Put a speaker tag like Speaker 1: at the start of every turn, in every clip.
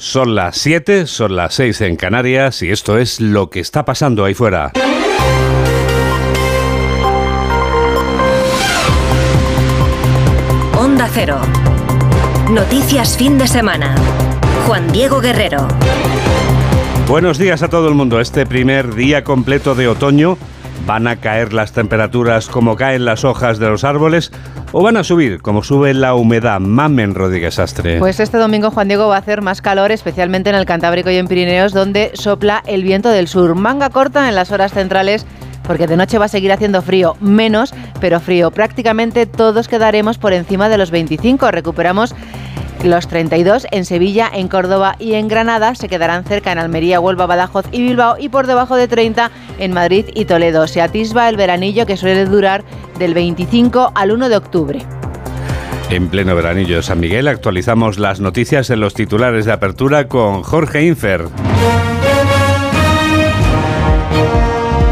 Speaker 1: Son las 7, son las 6 en Canarias y esto es lo que está pasando ahí fuera.
Speaker 2: Onda Cero. Noticias fin de semana. Juan Diego Guerrero.
Speaker 1: Buenos días a todo el mundo. Este primer día completo de otoño ¿Van a caer las temperaturas como caen las hojas de los árboles o van a subir como sube la humedad? Mamen Rodríguez Astre.
Speaker 3: Pues este domingo, Juan Diego, va a hacer más calor, especialmente en el Cantábrico y en Pirineos, donde sopla el viento del sur. Manga corta en las horas centrales porque de noche va a seguir haciendo frío, menos, pero frío. Prácticamente todos quedaremos por encima de los 25. Recuperamos los 32 en Sevilla, en Córdoba y en Granada se quedarán cerca en Almería, Huelva, Badajoz y Bilbao y por debajo de 30 en Madrid y Toledo. Se atisba el veranillo que suele durar del 25 al 1 de octubre.
Speaker 1: En pleno veranillo de San Miguel actualizamos las noticias en los titulares de apertura con Jorge Infer.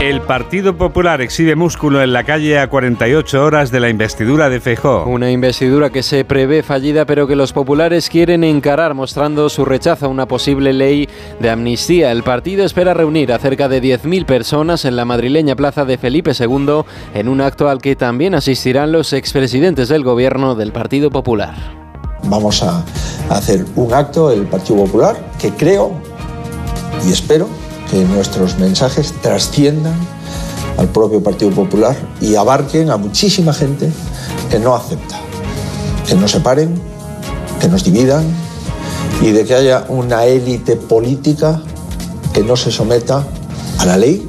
Speaker 1: El Partido Popular exhibe músculo en la calle a 48 horas de la investidura de Feijó.
Speaker 4: Una investidura que se prevé fallida, pero que los populares quieren encarar, mostrando su rechazo a una posible ley de amnistía. El partido espera reunir a cerca de 10.000 personas en la madrileña plaza de Felipe II, en un acto al que también asistirán los expresidentes del gobierno del Partido Popular.
Speaker 5: Vamos a hacer un acto, el Partido Popular, que creo y espero que nuestros mensajes trasciendan al propio Partido Popular y abarquen a muchísima gente que no acepta, que nos separen, que nos dividan y de que haya una élite política que no se someta a la ley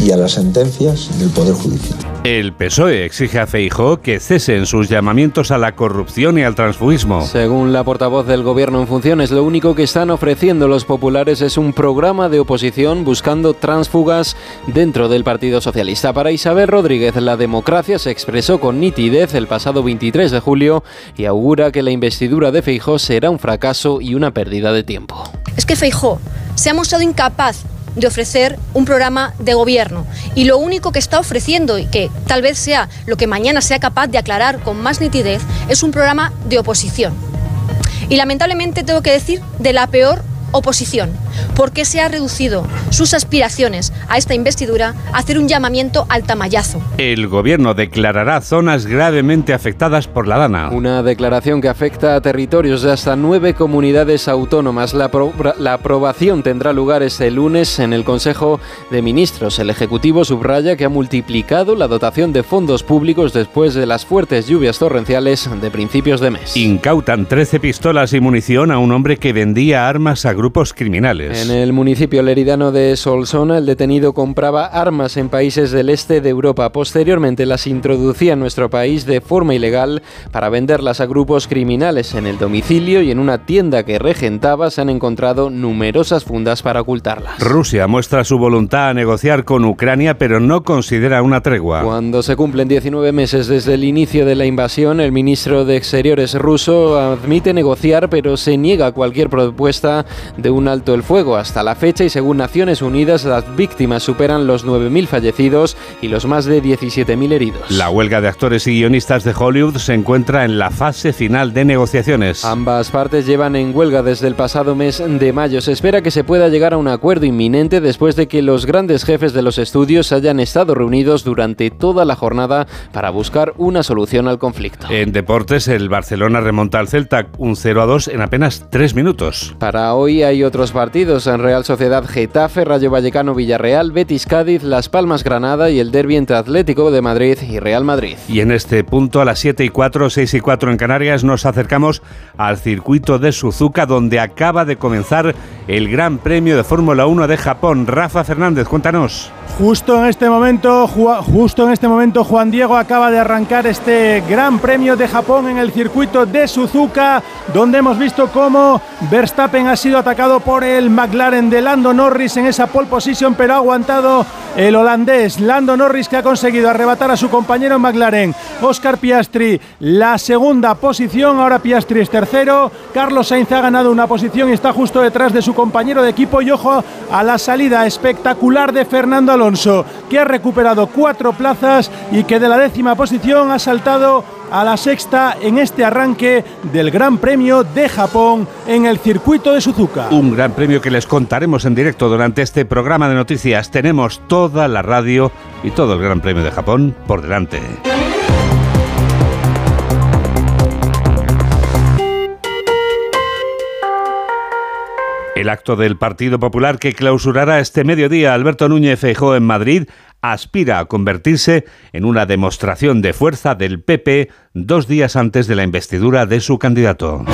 Speaker 5: y a las sentencias del Poder Judicial.
Speaker 1: El PSOE exige a Feijó que cesen sus llamamientos a la corrupción y al transfugismo.
Speaker 4: Según la portavoz del gobierno en funciones, lo único que están ofreciendo los populares es un programa de oposición buscando transfugas dentro del Partido Socialista. Para Isabel Rodríguez, la democracia se expresó con nitidez el pasado 23 de julio y augura que la investidura de Feijó será un fracaso y una pérdida de tiempo.
Speaker 6: Es que Feijó se ha mostrado incapaz de ofrecer un programa de gobierno. Y lo único que está ofreciendo, y que tal vez sea lo que mañana sea capaz de aclarar con más nitidez, es un programa de oposición. Y lamentablemente tengo que decir de la peor oposición, porque se ha reducido sus aspiraciones a esta investidura a hacer un llamamiento al tamallazo.
Speaker 1: El gobierno declarará zonas gravemente afectadas por la Dana.
Speaker 4: Una declaración que afecta a territorios de hasta nueve comunidades autónomas. La, la aprobación tendrá lugar este lunes en el Consejo de Ministros. El Ejecutivo subraya que ha multiplicado la dotación de fondos públicos después de las fuertes lluvias torrenciales de principios de mes.
Speaker 1: Incautan 13 pistolas y munición a un hombre que vendía armas a grupos criminales.
Speaker 4: En el municipio leridano de Solsona, el detenido compraba armas en países del este de Europa. Posteriormente las introducía en nuestro país de forma ilegal para venderlas a grupos criminales. En el domicilio y en una tienda que regentaba se han encontrado numerosas fundas para ocultarlas.
Speaker 1: Rusia muestra su voluntad a negociar con Ucrania, pero no considera una tregua.
Speaker 4: Cuando se cumplen 19 meses desde el inicio de la invasión, el ministro de Exteriores ruso admite negociar, pero se niega cualquier propuesta de un alto el fuego. Hasta la fecha y según Naciones Unidas, las víctimas superan los 9.000 fallecidos y los más de 17.000 heridos.
Speaker 1: La huelga de actores y guionistas de Hollywood se encuentra en la fase final de negociaciones.
Speaker 4: Ambas partes llevan en huelga desde el pasado mes de mayo. Se espera que se pueda llegar a un acuerdo inminente después de que los grandes jefes de los estudios hayan estado reunidos durante toda la jornada para buscar una solución al conflicto.
Speaker 1: En deportes, el Barcelona remonta al Celta un 0 a 2 en apenas 3 minutos.
Speaker 4: Para hoy hay otros partidos en Real Sociedad Getafe, Rayo Vallecano Villarreal, Betis Cádiz, Las Palmas Granada y el derbi entre Atlético de Madrid y Real Madrid.
Speaker 1: Y en este punto a las 7 y 4, 6 y 4 en Canarias nos acercamos al circuito de Suzuka donde acaba de comenzar el Gran Premio de Fórmula 1 de Japón. Rafa Fernández, cuéntanos.
Speaker 7: Justo en este momento, justo en este momento Juan Diego acaba de arrancar este Gran Premio de Japón en el circuito de Suzuka, donde hemos visto cómo Verstappen ha sido atacado por el McLaren de Lando Norris en esa pole position, pero ha aguantado el holandés Lando Norris que ha conseguido arrebatar a su compañero McLaren, Oscar Piastri, la segunda posición, ahora Piastri es tercero, Carlos Sainz ha ganado una posición y está justo detrás de su compañero de equipo. Y ojo a la salida espectacular de Fernando Alonso, que ha recuperado cuatro plazas y que de la décima posición ha saltado a la sexta en este arranque del Gran Premio de Japón en el circuito de Suzuka.
Speaker 1: Un gran premio que les contaremos en directo durante este programa de noticias. Tenemos toda la radio y todo el Gran Premio de Japón por delante. El acto del Partido Popular que clausurará este mediodía Alberto Núñez Feijóo en Madrid aspira a convertirse en una demostración de fuerza del PP dos días antes de la investidura de su candidato.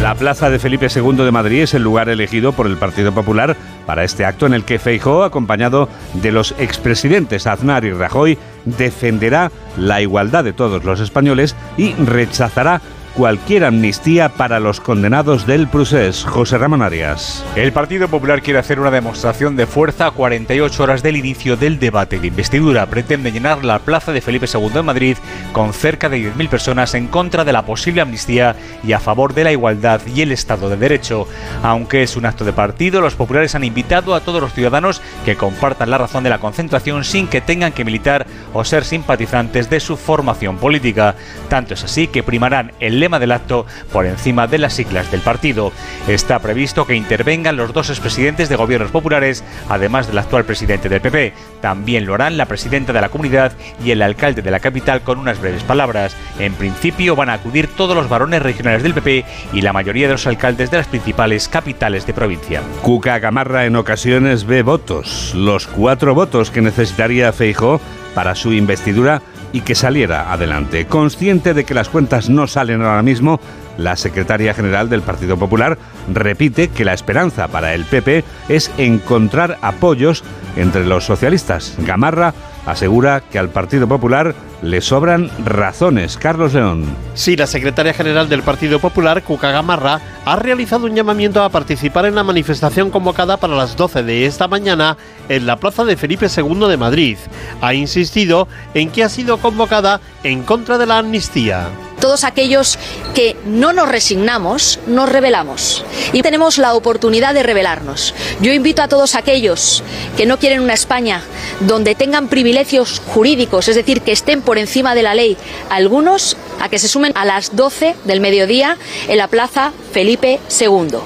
Speaker 1: La plaza de Felipe II de Madrid es el lugar elegido por el Partido Popular para este acto en el que Feijóo, acompañado de los expresidentes Aznar y Rajoy, defenderá la igualdad de todos los españoles y rechazará cualquier amnistía para los condenados del procés. José Ramón Arias.
Speaker 8: El Partido Popular quiere hacer una demostración de fuerza a 48 horas del inicio del debate de investidura. Pretende llenar la plaza de Felipe II en Madrid con cerca de 10.000 personas en contra de la posible amnistía y a favor de la igualdad y el Estado de Derecho. Aunque es un acto de partido, los populares han invitado a todos los ciudadanos que compartan la razón de la concentración sin que tengan que militar o ser simpatizantes de su formación política. Tanto es así que primarán el lema del acto por encima de las siglas del partido. Está previsto que intervengan los dos expresidentes de gobiernos populares, además del actual presidente del PP. También lo harán la presidenta de la comunidad y el alcalde de la capital con unas breves palabras. En principio van a acudir todos los varones regionales del PP y la mayoría de los alcaldes de las principales capitales de provincia.
Speaker 1: Cuca Gamarra en ocasiones ve votos, los cuatro votos que necesitaría Feijo para su investidura y que saliera adelante. Consciente de que las cuentas no salen ahora mismo, la secretaria general del Partido Popular repite que la esperanza para el PP es encontrar apoyos entre los socialistas. Gamarra asegura que al Partido Popular le sobran razones. Carlos León.
Speaker 9: Sí, la secretaria general del Partido Popular, Cuca Gamarra, ha realizado un llamamiento a participar en la manifestación convocada para las 12 de esta mañana en la plaza de Felipe II de Madrid. Ha insistido en que ha sido convocada en contra de la amnistía
Speaker 10: todos aquellos que no nos resignamos, nos rebelamos. Y tenemos la oportunidad de rebelarnos. Yo invito a todos aquellos que no quieren una España donde tengan privilegios jurídicos, es decir, que estén por encima de la ley, algunos a que se sumen a las 12 del mediodía en la Plaza Felipe II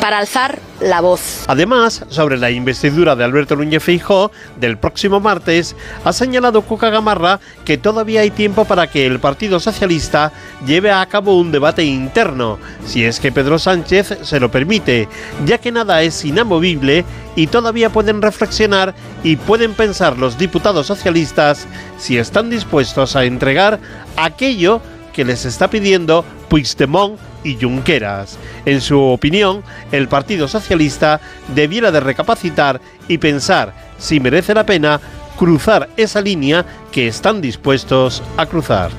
Speaker 10: para alzar la voz.
Speaker 9: Además, sobre la investidura de Alberto Núñez Feijó del próximo martes, ha señalado Cuca Gamarra que todavía hay tiempo para que el Partido Socialista lleve a cabo un debate interno, si es que Pedro Sánchez se lo permite, ya que nada es inamovible y todavía pueden reflexionar y pueden pensar los diputados socialistas si están dispuestos a entregar aquello que les está pidiendo Puigdemont y Junqueras. En su opinión, el Partido Socialista debiera de recapacitar y pensar si merece la pena cruzar esa línea que están dispuestos a cruzar.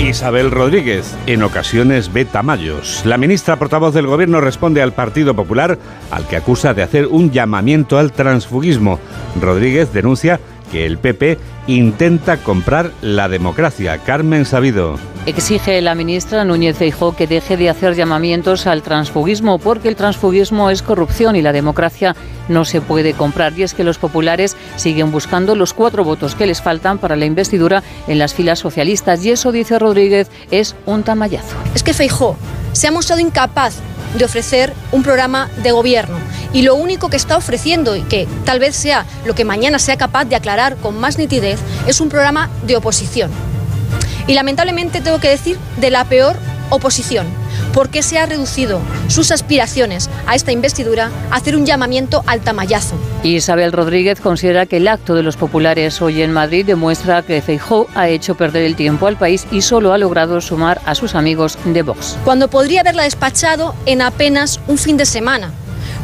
Speaker 1: Isabel Rodríguez, en ocasiones ve tamallos. La ministra portavoz del Gobierno responde al Partido Popular, al que acusa de hacer un llamamiento al transfugismo. Rodríguez denuncia que el PP intenta comprar la democracia. Carmen Sabido.
Speaker 11: Exige la ministra Núñez Feijóo que deje de hacer llamamientos al transfugismo porque el transfugismo es corrupción y la democracia no se puede comprar. Y es que los populares siguen buscando los cuatro votos que les faltan para la investidura en las filas socialistas y eso, dice Rodríguez, es un tamallazo.
Speaker 6: Es que Feijóo se ha mostrado incapaz de ofrecer un programa de gobierno. Y lo único que está ofreciendo, y que tal vez sea lo que mañana sea capaz de aclarar con más nitidez, es un programa de oposición. Y lamentablemente tengo que decir de la peor oposición, porque se ha reducido sus aspiraciones a esta investidura a hacer un llamamiento al tamallazo.
Speaker 11: Isabel Rodríguez considera que el acto de los populares hoy en Madrid demuestra que Feijóo ha hecho perder el tiempo al país y solo ha logrado sumar a sus amigos de Vox.
Speaker 6: Cuando podría haberla despachado en apenas un fin de semana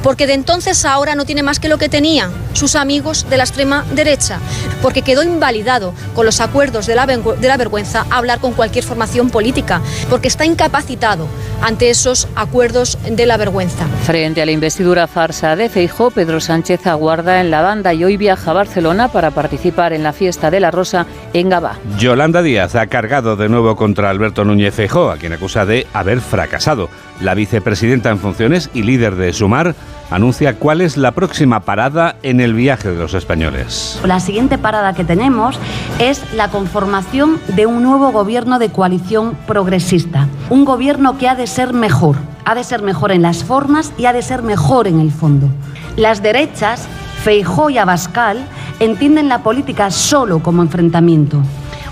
Speaker 6: porque de entonces a ahora no tiene más que lo que tenía sus amigos de la extrema derecha, porque quedó invalidado con los acuerdos de la, de la vergüenza hablar con cualquier formación política, porque está incapacitado ante esos acuerdos de la vergüenza.
Speaker 11: Frente a la investidura farsa de Feijó, Pedro Sánchez aguarda en la banda y hoy viaja a Barcelona para participar en la fiesta de la Rosa en Gabá.
Speaker 1: Yolanda Díaz ha cargado de nuevo contra Alberto Núñez Feijó, a quien acusa de haber fracasado. La vicepresidenta en funciones y líder de Sumar anuncia cuál es la próxima parada en el viaje de los españoles.
Speaker 12: La siguiente parada que tenemos es la conformación de un nuevo gobierno de coalición progresista. Un gobierno que ha de ser mejor. Ha de ser mejor en las formas y ha de ser mejor en el fondo. Las derechas, Feijó y Abascal, entienden la política solo como enfrentamiento.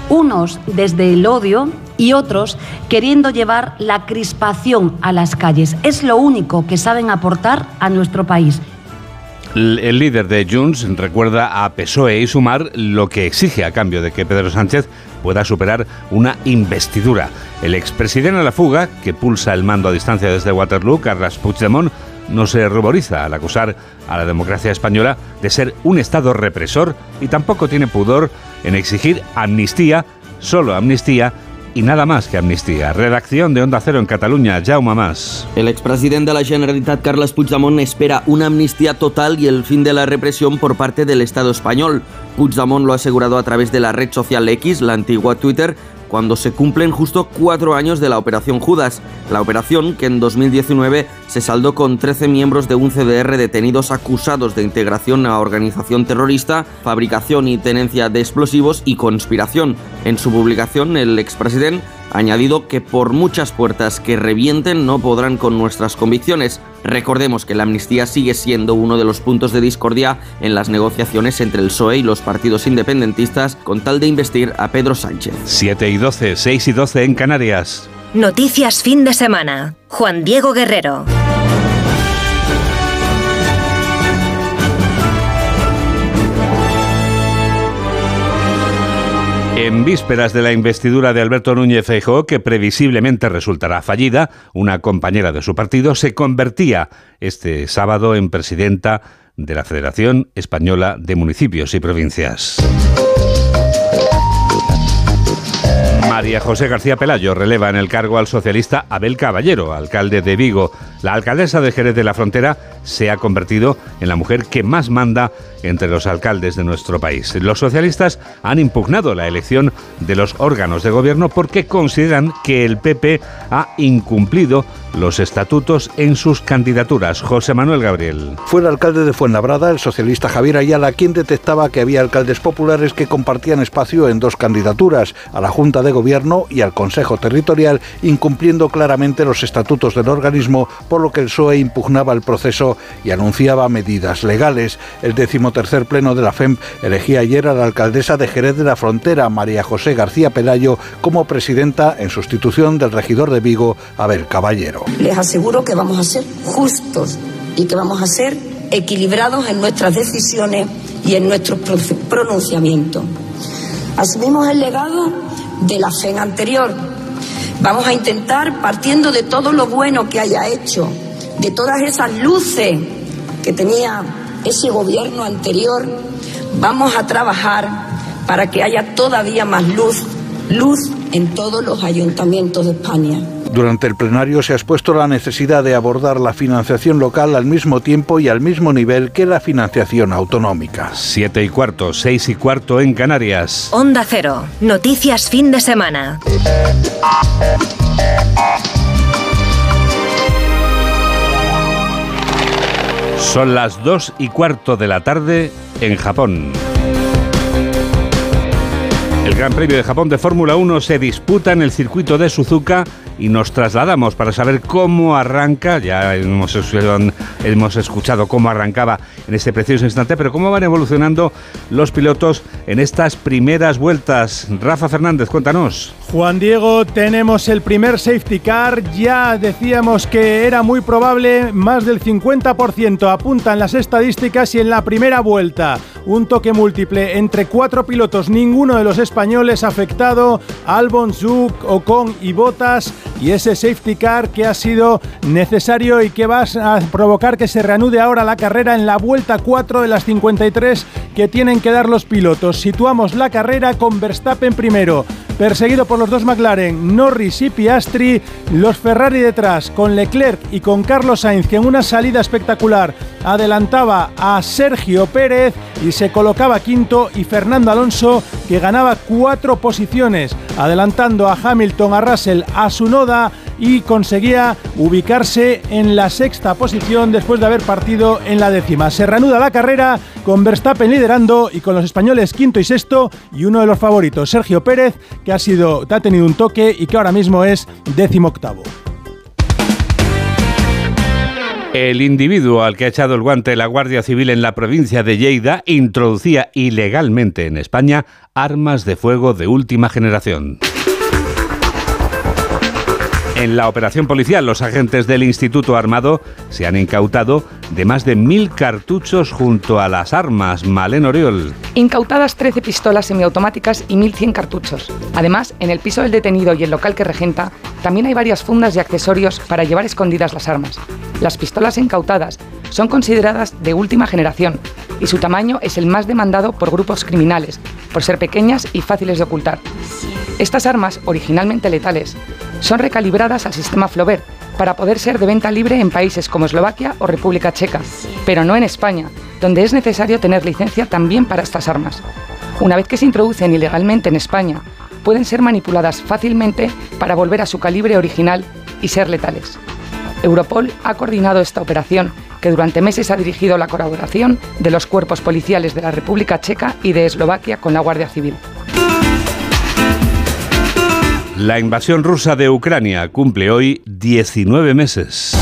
Speaker 12: Unos desde el odio y otros queriendo llevar la crispación a las calles. Es lo único que saben aportar a nuestro país.
Speaker 1: El líder de Junts recuerda a PSOE y Sumar lo que exige a cambio de que Pedro Sánchez pueda superar una investidura. El expresidente de la fuga, que pulsa el mando a distancia desde Waterloo, Carles Puigdemont, no se ruboriza al acusar a la democracia española de ser un Estado represor y tampoco tiene pudor en exigir amnistía, solo amnistía, y nada más que amnistía. Redacción de Onda Cero en Cataluña, Jaume Más.
Speaker 13: El expresidente de la Generalitat, Carles Puigdemont, espera una amnistía total y el fin de la represión por parte del Estado español. Puigdemont lo ha asegurado a través de la red social X, la antigua Twitter, cuando se cumplen justo cuatro años de la Operación Judas, la operación que en 2019 se saldó con 13 miembros de un CDR detenidos acusados de integración a organización terrorista, fabricación y tenencia de explosivos y conspiración. En su publicación, el expresidente añadido que por muchas puertas que revienten no podrán con nuestras convicciones. Recordemos que la amnistía sigue siendo uno de los puntos de discordia en las negociaciones entre el PSOE y los partidos independentistas con tal de investir a Pedro Sánchez.
Speaker 1: 7 y 12, 6 y 12 en Canarias.
Speaker 2: Noticias fin de semana. Juan Diego Guerrero.
Speaker 1: En vísperas de la investidura de Alberto Núñez Feijóo, que previsiblemente resultará fallida, una compañera de su partido se convertía este sábado en presidenta de la Federación Española de Municipios y Provincias. María José García Pelayo releva en el cargo al socialista Abel Caballero, alcalde de Vigo. La alcaldesa de Jerez de la Frontera se ha convertido en la mujer que más manda entre los alcaldes de nuestro país. Los socialistas han impugnado la elección de los órganos de gobierno porque consideran que el PP ha incumplido los estatutos en sus candidaturas. José Manuel Gabriel.
Speaker 14: Fue el alcalde de Fuenlabrada, el socialista Javier Ayala, quien detectaba que había alcaldes populares que compartían espacio en dos candidaturas, a la Junta de Gobierno y al Consejo Territorial, incumpliendo claramente los estatutos del organismo, por lo que el PSOE impugnaba el proceso y anunciaba medidas legales. El decimotercer pleno de la FEM elegía ayer a la alcaldesa de Jerez de la Frontera, María José García Pelayo, como presidenta en sustitución del regidor de Vigo, Abel Caballero.
Speaker 15: Les aseguro que vamos a ser justos y que vamos a ser equilibrados en nuestras decisiones y en nuestros pronunciamientos. Asumimos el legado de la FEN anterior. Vamos a intentar, partiendo de todo lo bueno que haya hecho, de todas esas luces que tenía ese gobierno anterior, vamos a trabajar para que haya todavía más luz, luz en todos los ayuntamientos de España.
Speaker 14: Durante el plenario se ha expuesto la necesidad de abordar la financiación local al mismo tiempo y al mismo nivel que la financiación autonómica.
Speaker 1: Siete y cuarto, seis y cuarto en Canarias.
Speaker 2: Onda Cero. Noticias fin de semana.
Speaker 1: Son las dos y cuarto de la tarde en Japón. El Gran Premio de Japón de Fórmula 1 se disputa en el circuito de Suzuka y nos trasladamos para saber cómo arranca, ya hemos, hemos escuchado cómo arrancaba en este precioso instante, pero cómo van evolucionando los pilotos en estas primeras vueltas. Rafa Fernández, cuéntanos.
Speaker 7: Juan Diego, tenemos el primer safety car, ya decíamos que era muy probable, más del 50% apuntan las estadísticas y en la primera vuelta un toque múltiple entre cuatro pilotos, ninguno de los españoles afectado, Albon, Zuk, Ocon y Botas y ese safety car que ha sido necesario y que va a provocar que se reanude ahora la carrera en la vuelta 4 de las 53 que tienen que dar los pilotos. Situamos la carrera con Verstappen primero, perseguido por los dos McLaren, Norris y Piastri, los Ferrari detrás, con Leclerc y con Carlos Sainz, que en una salida espectacular adelantaba a Sergio Pérez y se colocaba quinto, y Fernando Alonso, que ganaba cuatro posiciones, adelantando a Hamilton, a Russell, a Sunoda y conseguía ubicarse en la sexta posición después de haber partido en la décima. Se reanuda la carrera con Verstappen liderando y con los españoles quinto y sexto y uno de los favoritos, Sergio Pérez, que ha, sido, ha tenido un toque y que ahora mismo es décimo octavo.
Speaker 1: El individuo al que ha echado el guante la Guardia Civil en la provincia de Lleida introducía ilegalmente en España armas de fuego de última generación. En la operación policial, los agentes del Instituto Armado se han incautado de más de mil cartuchos junto a las armas Malen Oriol.
Speaker 16: Incautadas 13 pistolas semiautomáticas y 1.100 cartuchos. Además, en el piso del detenido y el local que regenta, también hay varias fundas y accesorios para llevar escondidas las armas. Las pistolas incautadas son consideradas de última generación y su tamaño es el más demandado por grupos criminales, por ser pequeñas y fáciles de ocultar. Estas armas, originalmente letales, son recalibradas al sistema Flaubert para poder ser de venta libre en países como Eslovaquia o República Checa, pero no en España, donde es necesario tener licencia también para estas armas. Una vez que se introducen ilegalmente en España, pueden ser manipuladas fácilmente para volver a su calibre original y ser letales. Europol ha coordinado esta operación, que durante meses ha dirigido la colaboración de los cuerpos policiales de la República Checa y de Eslovaquia con la Guardia Civil.
Speaker 1: La invasión rusa de Ucrania cumple hoy 19 meses.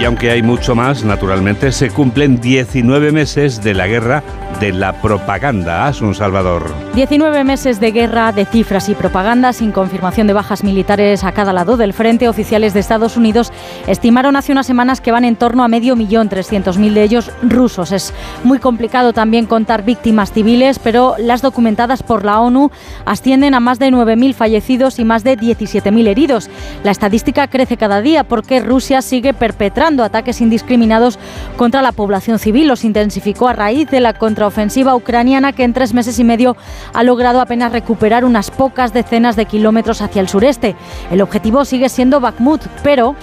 Speaker 1: Y aunque hay mucho más, naturalmente, se cumplen 19 meses de la guerra de la propaganda. Asun Salvador.
Speaker 17: 19 meses de guerra, de cifras y propaganda sin confirmación de bajas militares a cada lado del frente. Oficiales de Estados Unidos estimaron hace unas semanas que van en torno a medio millón, 300.000 de ellos rusos. Es muy complicado también contar víctimas civiles, pero las documentadas por la ONU ascienden a más de 9.000 fallecidos y más de 17.000 heridos. La estadística crece cada día porque Rusia sigue perpetrando ataques indiscriminados contra la población civil. Los intensificó a raíz de la contraofensiva ucraniana que en tres meses y medio ha logrado apenas recuperar unas pocas decenas de kilómetros hacia el sureste. El objetivo sigue siendo Bakhmut, pero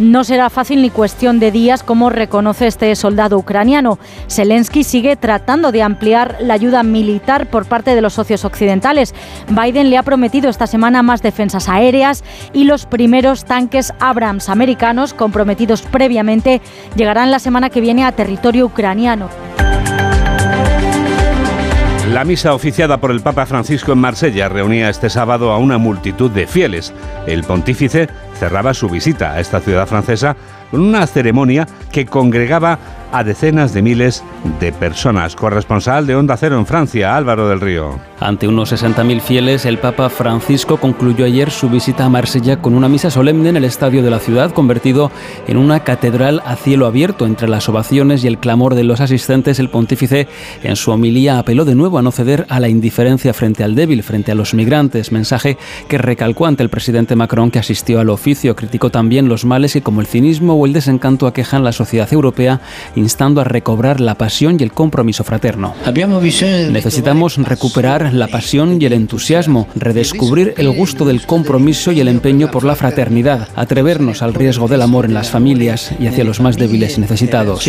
Speaker 17: no será fácil ni cuestión de días, como reconoce este soldado ucraniano. Zelensky sigue tratando de ampliar la ayuda militar por parte de los socios occidentales. Biden le ha prometido esta semana más defensas aéreas y los primeros tanques Abrams americanos comprometidos previamente llegarán la semana que viene a territorio ucraniano.
Speaker 1: La misa oficiada por el Papa Francisco en Marsella reunía este sábado a una multitud de fieles. El pontífice cerraba su visita a esta ciudad francesa con una ceremonia que congregaba a decenas de miles de personas. Corresponsal de Onda Cero en Francia, Álvaro del Río.
Speaker 18: Ante unos 60.000 fieles, el Papa Francisco concluyó ayer su visita a Marsella con una misa solemne en el estadio de la ciudad, convertido en una catedral a cielo abierto. Entre las ovaciones y el clamor de los asistentes, el pontífice en su homilía apeló de nuevo a no ceder a la indiferencia frente al débil, frente a los migrantes, mensaje que recalcó ante el presidente Macron que asistió al oficio. Criticó también los males que como el cinismo o el desencanto aquejan la sociedad europea, instando a recobrar la pasión y el compromiso fraterno. Necesitamos recuperar la pasión y el entusiasmo, redescubrir el gusto del compromiso y el empeño por la fraternidad, atrevernos al riesgo del amor en las familias y hacia los más débiles y necesitados.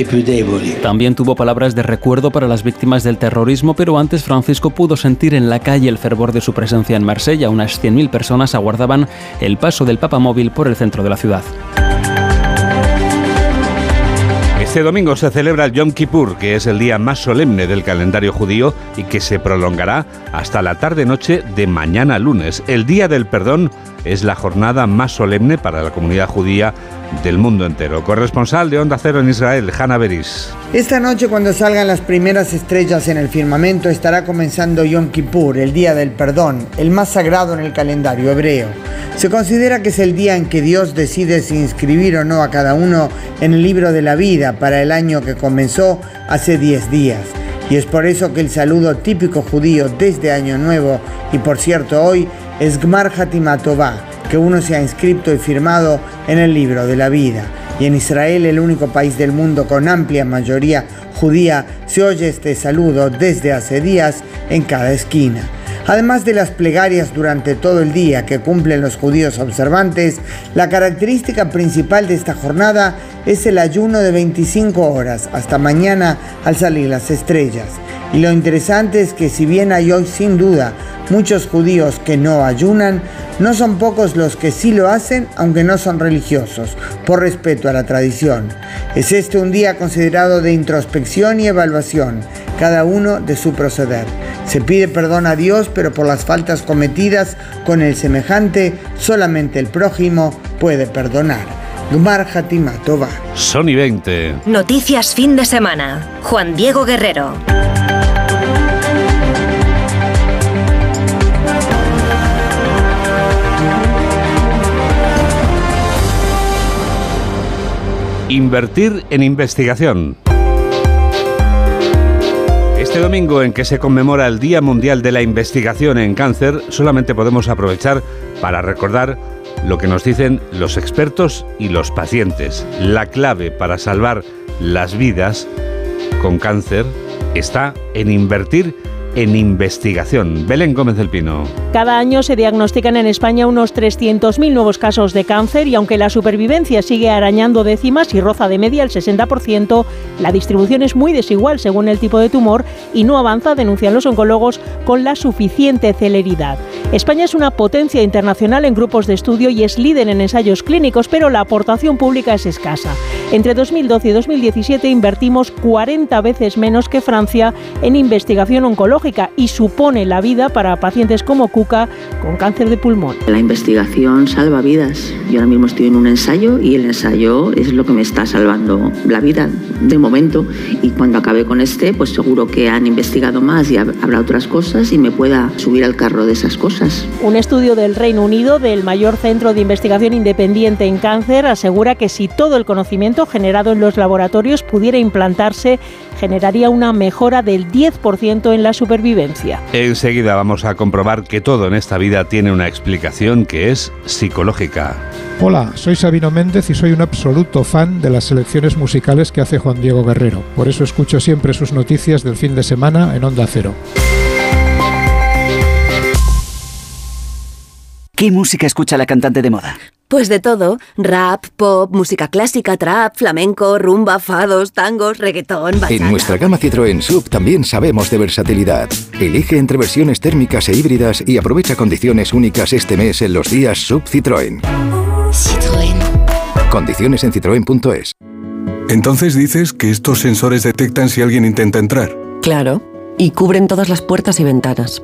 Speaker 18: También tuvo palabras de recuerdo para las víctimas del terrorismo, pero antes Francisco pudo sentir en la calle el fervor de su presencia en Marsella. Unas 100.000 personas aguardaban el paso del Papa Móvil por el centro de la ciudad.
Speaker 1: Este domingo se celebra el Yom Kippur, que es el día más solemne del calendario judío y que se prolongará hasta la tarde-noche de mañana lunes. El Día del Perdón es la jornada más solemne para la comunidad judía del mundo entero. Corresponsal de Onda Cero en Israel, Hanna Beris.
Speaker 19: Esta noche, cuando salgan las primeras estrellas en el firmamento, estará comenzando Yom Kippur, el Día del Perdón, el más sagrado en el calendario hebreo. Se considera que es el día en que Dios decide si inscribir o no a cada uno en el libro de la vida para el año que comenzó hace 10 días. Y es por eso que el saludo típico judío desde Año Nuevo, y por cierto hoy, es Gmar Hatimatová, que uno se ha inscrito y firmado en el libro de la vida. Y en Israel, el único país del mundo con amplia mayoría judía, se oye este saludo desde hace días en cada esquina. Además de las plegarias durante todo el día que cumplen los judíos observantes, la característica principal de esta jornada es el ayuno de 25 horas hasta mañana al salir las estrellas. Y lo interesante es que si bien hay hoy sin duda muchos judíos que no ayunan, no son pocos los que sí lo hacen, aunque no son religiosos, por respeto a la tradición. Es este un día considerado de introspección y evaluación, cada uno de su proceder. Se pide perdón a Dios, pero por las faltas cometidas con el semejante, solamente el prójimo puede perdonar. Tova.
Speaker 1: Sony 20.
Speaker 2: Noticias fin de semana. Juan Diego Guerrero.
Speaker 1: Invertir en investigación. Este domingo en que se conmemora el Día Mundial de la Investigación en Cáncer, solamente podemos aprovechar para recordar lo que nos dicen los expertos y los pacientes. La clave para salvar las vidas con cáncer está en invertir en investigación. Belén Gómez del Pino.
Speaker 20: Cada año se diagnostican en España unos 300.000 nuevos casos de cáncer y aunque la supervivencia sigue arañando décimas y roza de media el 60%, la distribución es muy desigual según el tipo de tumor y no avanza, denuncian los oncólogos, con la suficiente celeridad. España es una potencia internacional en grupos de estudio y es líder en ensayos clínicos, pero la aportación pública es escasa. Entre 2012 y 2017 invertimos 40 veces menos que Francia en investigación oncológica y supone la vida para pacientes como Cuca con cáncer de pulmón.
Speaker 21: La investigación salva vidas. Yo ahora mismo estoy en un ensayo y el ensayo es lo que me está salvando la vida de momento y cuando acabe con este pues seguro que han investigado más y habrá otras cosas y me pueda subir al carro de esas cosas.
Speaker 20: Un estudio del Reino Unido del mayor centro de investigación independiente en cáncer asegura que si todo el conocimiento generado en los laboratorios pudiera implantarse generaría una mejora del 10% en la supervivencia.
Speaker 1: Enseguida vamos a comprobar que todo en esta vida tiene una explicación que es psicológica.
Speaker 22: Hola, soy Sabino Méndez y soy un absoluto fan de las selecciones musicales que hace Juan Diego Guerrero. Por eso escucho siempre sus noticias del fin de semana en Onda Cero.
Speaker 23: ¿Qué música escucha la cantante de moda?
Speaker 24: Pues de todo, rap, pop, música clásica, trap, flamenco, rumba, fados, tangos, reggaetón, bachata.
Speaker 25: En nuestra gama Citroën Sub también sabemos de versatilidad. Elige entre versiones térmicas e híbridas y aprovecha condiciones únicas este mes en los días Sub Citroën.
Speaker 24: Citroën.
Speaker 25: Condiciones en citroen.es.
Speaker 26: Entonces dices que estos sensores detectan si alguien intenta entrar.
Speaker 24: Claro, y cubren todas las puertas y ventanas.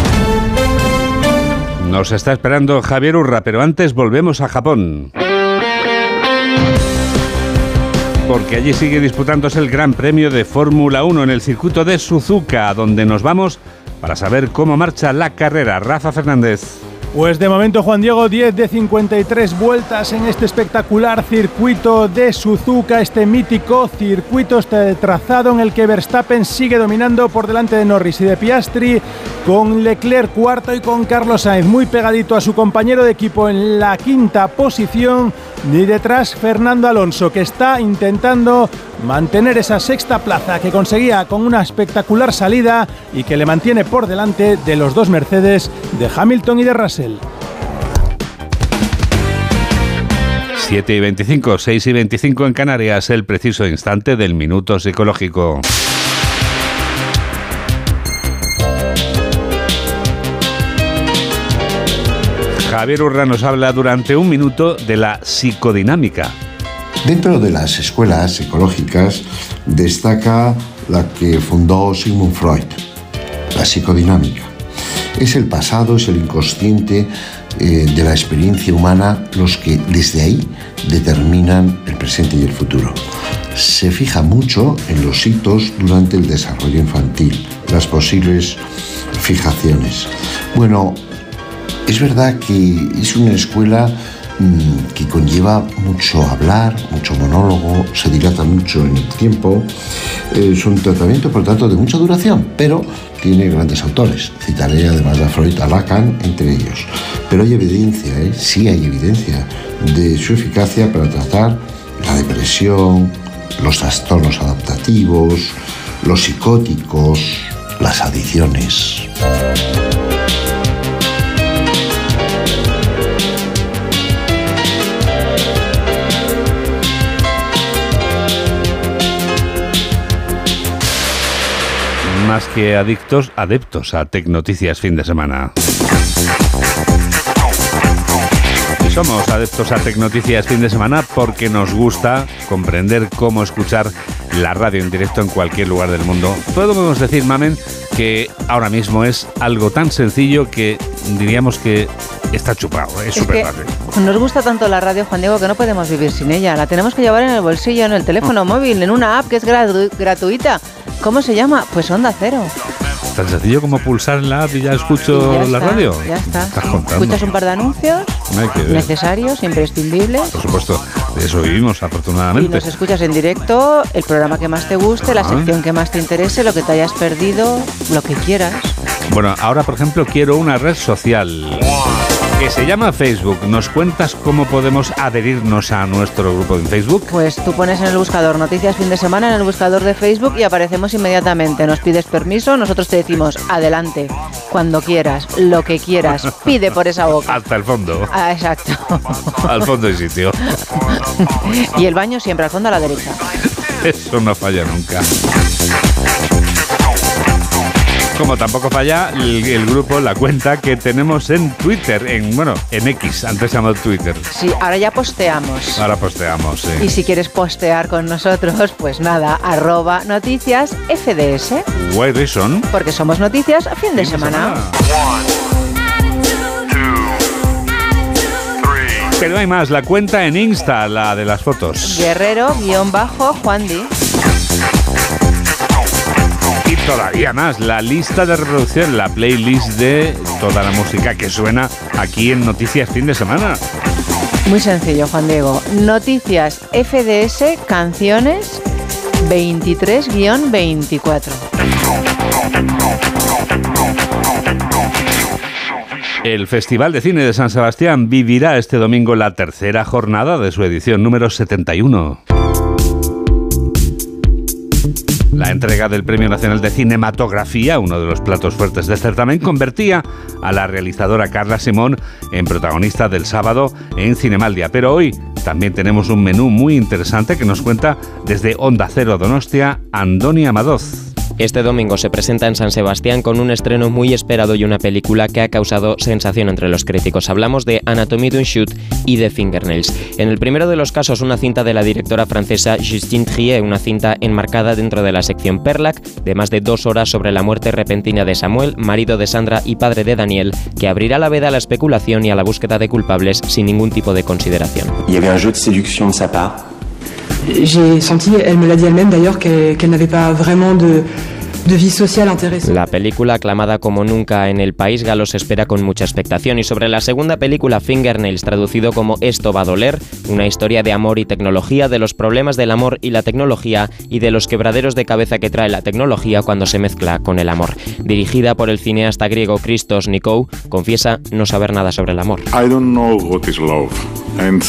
Speaker 1: Nos está esperando Javier Urra, pero antes volvemos a Japón porque allí sigue disputándose el Gran Premio de Fórmula 1 en el circuito de Suzuka, donde nos vamos para saber cómo marcha la carrera. Rafa Fernández.
Speaker 7: Pues de momento Juan Diego 10 de 53 vueltas en este espectacular circuito de Suzuka, este mítico circuito, este trazado en el que Verstappen sigue dominando por delante de Norris y de Piastri, con Leclerc cuarto y con Carlos Sainz muy pegadito a su compañero de equipo en la quinta posición y detrás Fernando Alonso que está intentando mantener esa sexta plaza que conseguía con una espectacular salida y que le mantiene por delante de los dos Mercedes de Hamilton y de Russell.
Speaker 1: 7 y 25, 6 y 25 en Canarias, el preciso instante del minuto psicológico. Javier Urra nos habla durante un minuto de la psicodinámica.
Speaker 27: Dentro de las escuelas psicológicas destaca la que fundó Sigmund Freud, la psicodinámica. Es el pasado, es el inconsciente eh, de la experiencia humana los que desde ahí determinan el presente y el futuro. Se fija mucho en los hitos durante el desarrollo infantil, las posibles fijaciones. Bueno, Es verdad que es una escuela que conlleva mucho hablar, mucho monólogo, se dilata mucho en el tiempo. Es un tratamiento, por tanto, de mucha duración, pero tiene grandes autores. Citaré además a Freud, a Lacan, entre ellos. Pero hay evidencia, ¿eh? sí hay evidencia de su eficacia para tratar la depresión, los trastornos adaptativos, los psicóticos, las adicciones.
Speaker 1: Más que adictos, adeptos a Tecnoticias fin de semana. Somos adeptos a Tecnoticias fin de semana porque nos gusta comprender cómo escuchar la radio en directo en cualquier lugar del mundo. Podemos decir, Mamen, que ahora mismo es algo tan sencillo que diríamos que está chupado, es súper fácil.
Speaker 28: Nos gusta tanto la radio, Juan Diego, que no podemos vivir sin ella. La tenemos que llevar en el bolsillo, en el teléfono móvil, en una app que es gratu- gratuita. ¿Cómo se llama? Pues Onda Cero.
Speaker 1: Tan sencillo como pulsar en la app y ya escucho
Speaker 28: Y ya
Speaker 1: la
Speaker 28: está,
Speaker 1: radio.
Speaker 28: Ya está.
Speaker 1: Estás contando.
Speaker 28: Escuchas un par de anuncios
Speaker 1: No hay que ver.
Speaker 28: necesarios, imprescindibles.
Speaker 1: Por supuesto, de eso vivimos
Speaker 28: Y
Speaker 1: afortunadamente.
Speaker 28: nos escuchas en directo, el programa que más te guste, la
Speaker 1: Ah.
Speaker 28: sección que más te interese, lo que te hayas perdido, lo que quieras.
Speaker 1: Bueno, ahora por ejemplo quiero una red social que se llama Facebook. ¿Nos cuentas cómo podemos adherirnos a nuestro grupo en Facebook?
Speaker 28: Pues tú pones en el buscador noticias fin de semana en el buscador de Facebook y aparecemos inmediatamente. Nos pides permiso, nosotros te decimos adelante, cuando quieras, lo que quieras, pide por esa boca.
Speaker 1: Hasta el fondo.
Speaker 28: Ah, exacto.
Speaker 1: Al fondo hay sitio.
Speaker 28: y el baño siempre al fondo a la derecha.
Speaker 1: Eso no falla nunca. Como tampoco falla el, el grupo, la cuenta que tenemos en Twitter, en bueno, en X, antes se llamaba Twitter.
Speaker 28: Sí, ahora ya posteamos.
Speaker 1: Ahora posteamos, sí.
Speaker 28: Y si quieres postear con nosotros, pues nada, arroba noticias FDS,
Speaker 1: Why reason?
Speaker 28: porque somos noticias a fin de semana.
Speaker 1: Pero hay más, la cuenta en Insta, la de las fotos.
Speaker 28: Guerrero-Juan Di.
Speaker 1: Y todavía más, la lista de reproducción, la playlist de toda la música que suena aquí en Noticias Fin de Semana.
Speaker 28: Muy sencillo, Juan Diego. Noticias FDS, canciones 23-24.
Speaker 1: El Festival de Cine de San Sebastián vivirá este domingo la tercera jornada de su edición número 71. La entrega del Premio Nacional de Cinematografía, uno de los platos fuertes del certamen, convertía a la realizadora Carla Simón en protagonista del sábado en Cinemaldia. Pero hoy también tenemos un menú muy interesante que nos cuenta desde Onda Cero Donostia, Andoni Amadoz.
Speaker 29: Este domingo se presenta en San Sebastián con un estreno muy esperado y una película que ha causado sensación entre los críticos. Hablamos de Anatomie d'un Shoot y de Fingernails. En el primero de los casos, una cinta de la directora francesa Justine Trier, una cinta enmarcada dentro de la sección Perlac, de más de dos horas sobre la muerte repentina de Samuel, marido de Sandra y padre de Daniel, que abrirá la veda a la especulación y a la búsqueda de culpables sin ningún tipo de consideración.
Speaker 30: Y avait un jeu de séduction de sa part.
Speaker 31: J'ai senti, elle me l'a dit elle-même d'ailleurs, qu'elle n'avait pas vraiment de, de vie sociale intéressante.
Speaker 29: La película, aclamada como nunca en el país galo, se espera con mucha expectación. Y sobre la segunda película, Fingernails, traducido como Esto va a doler, una historia de amor y tecnología, de los problemas del amor y la tecnología y de los quebraderos de cabeza que trae la tecnología cuando se mezcla con el amor. Dirigida por el cineasta griego Christos Nikou, confiesa no saber nada sobre el amor.
Speaker 32: I don't know what is love. And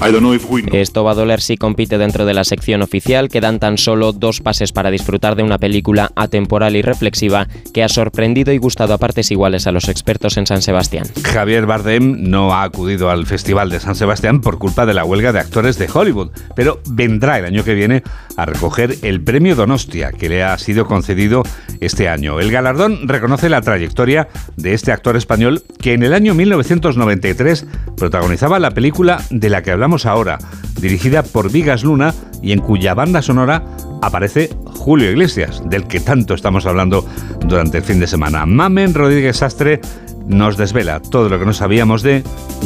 Speaker 32: I don't know if we know.
Speaker 29: Esto va a doler si compite dentro de la sección oficial. Quedan tan solo dos pases para disfrutar de una película atemporal y reflexiva que ha sorprendido y gustado a partes iguales a los expertos en San Sebastián.
Speaker 1: Javier Bardem no ha acudido al Festival de San Sebastián por culpa de la huelga de actores de Hollywood, pero vendrá el año que viene a recoger el premio Donostia que le ha sido concedido este año. El galardón reconoce la trayectoria de este actor español que en el año 1993 protagonizaba la película de la que hablamos ahora, dirigida por Vigas Luna y en cuya banda sonora aparece Julio Iglesias, del que tanto estamos hablando durante el fin de semana. Mamen Rodríguez Sastre nos desvela todo lo que no sabíamos de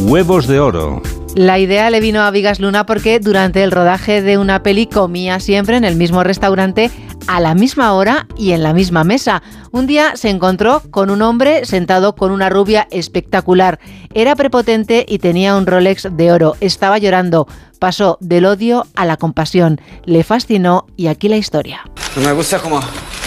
Speaker 1: Huevos de Oro.
Speaker 28: La idea le vino a Vigas Luna porque durante el rodaje de una peli comía siempre en el mismo restaurante a la misma hora y en la misma mesa. Un día se encontró con un hombre sentado con una rubia espectacular. Era prepotente y tenía un Rolex de oro. Estaba llorando. Pasó del odio a la compasión. Le fascinó y aquí la historia.
Speaker 33: Me gusta cómo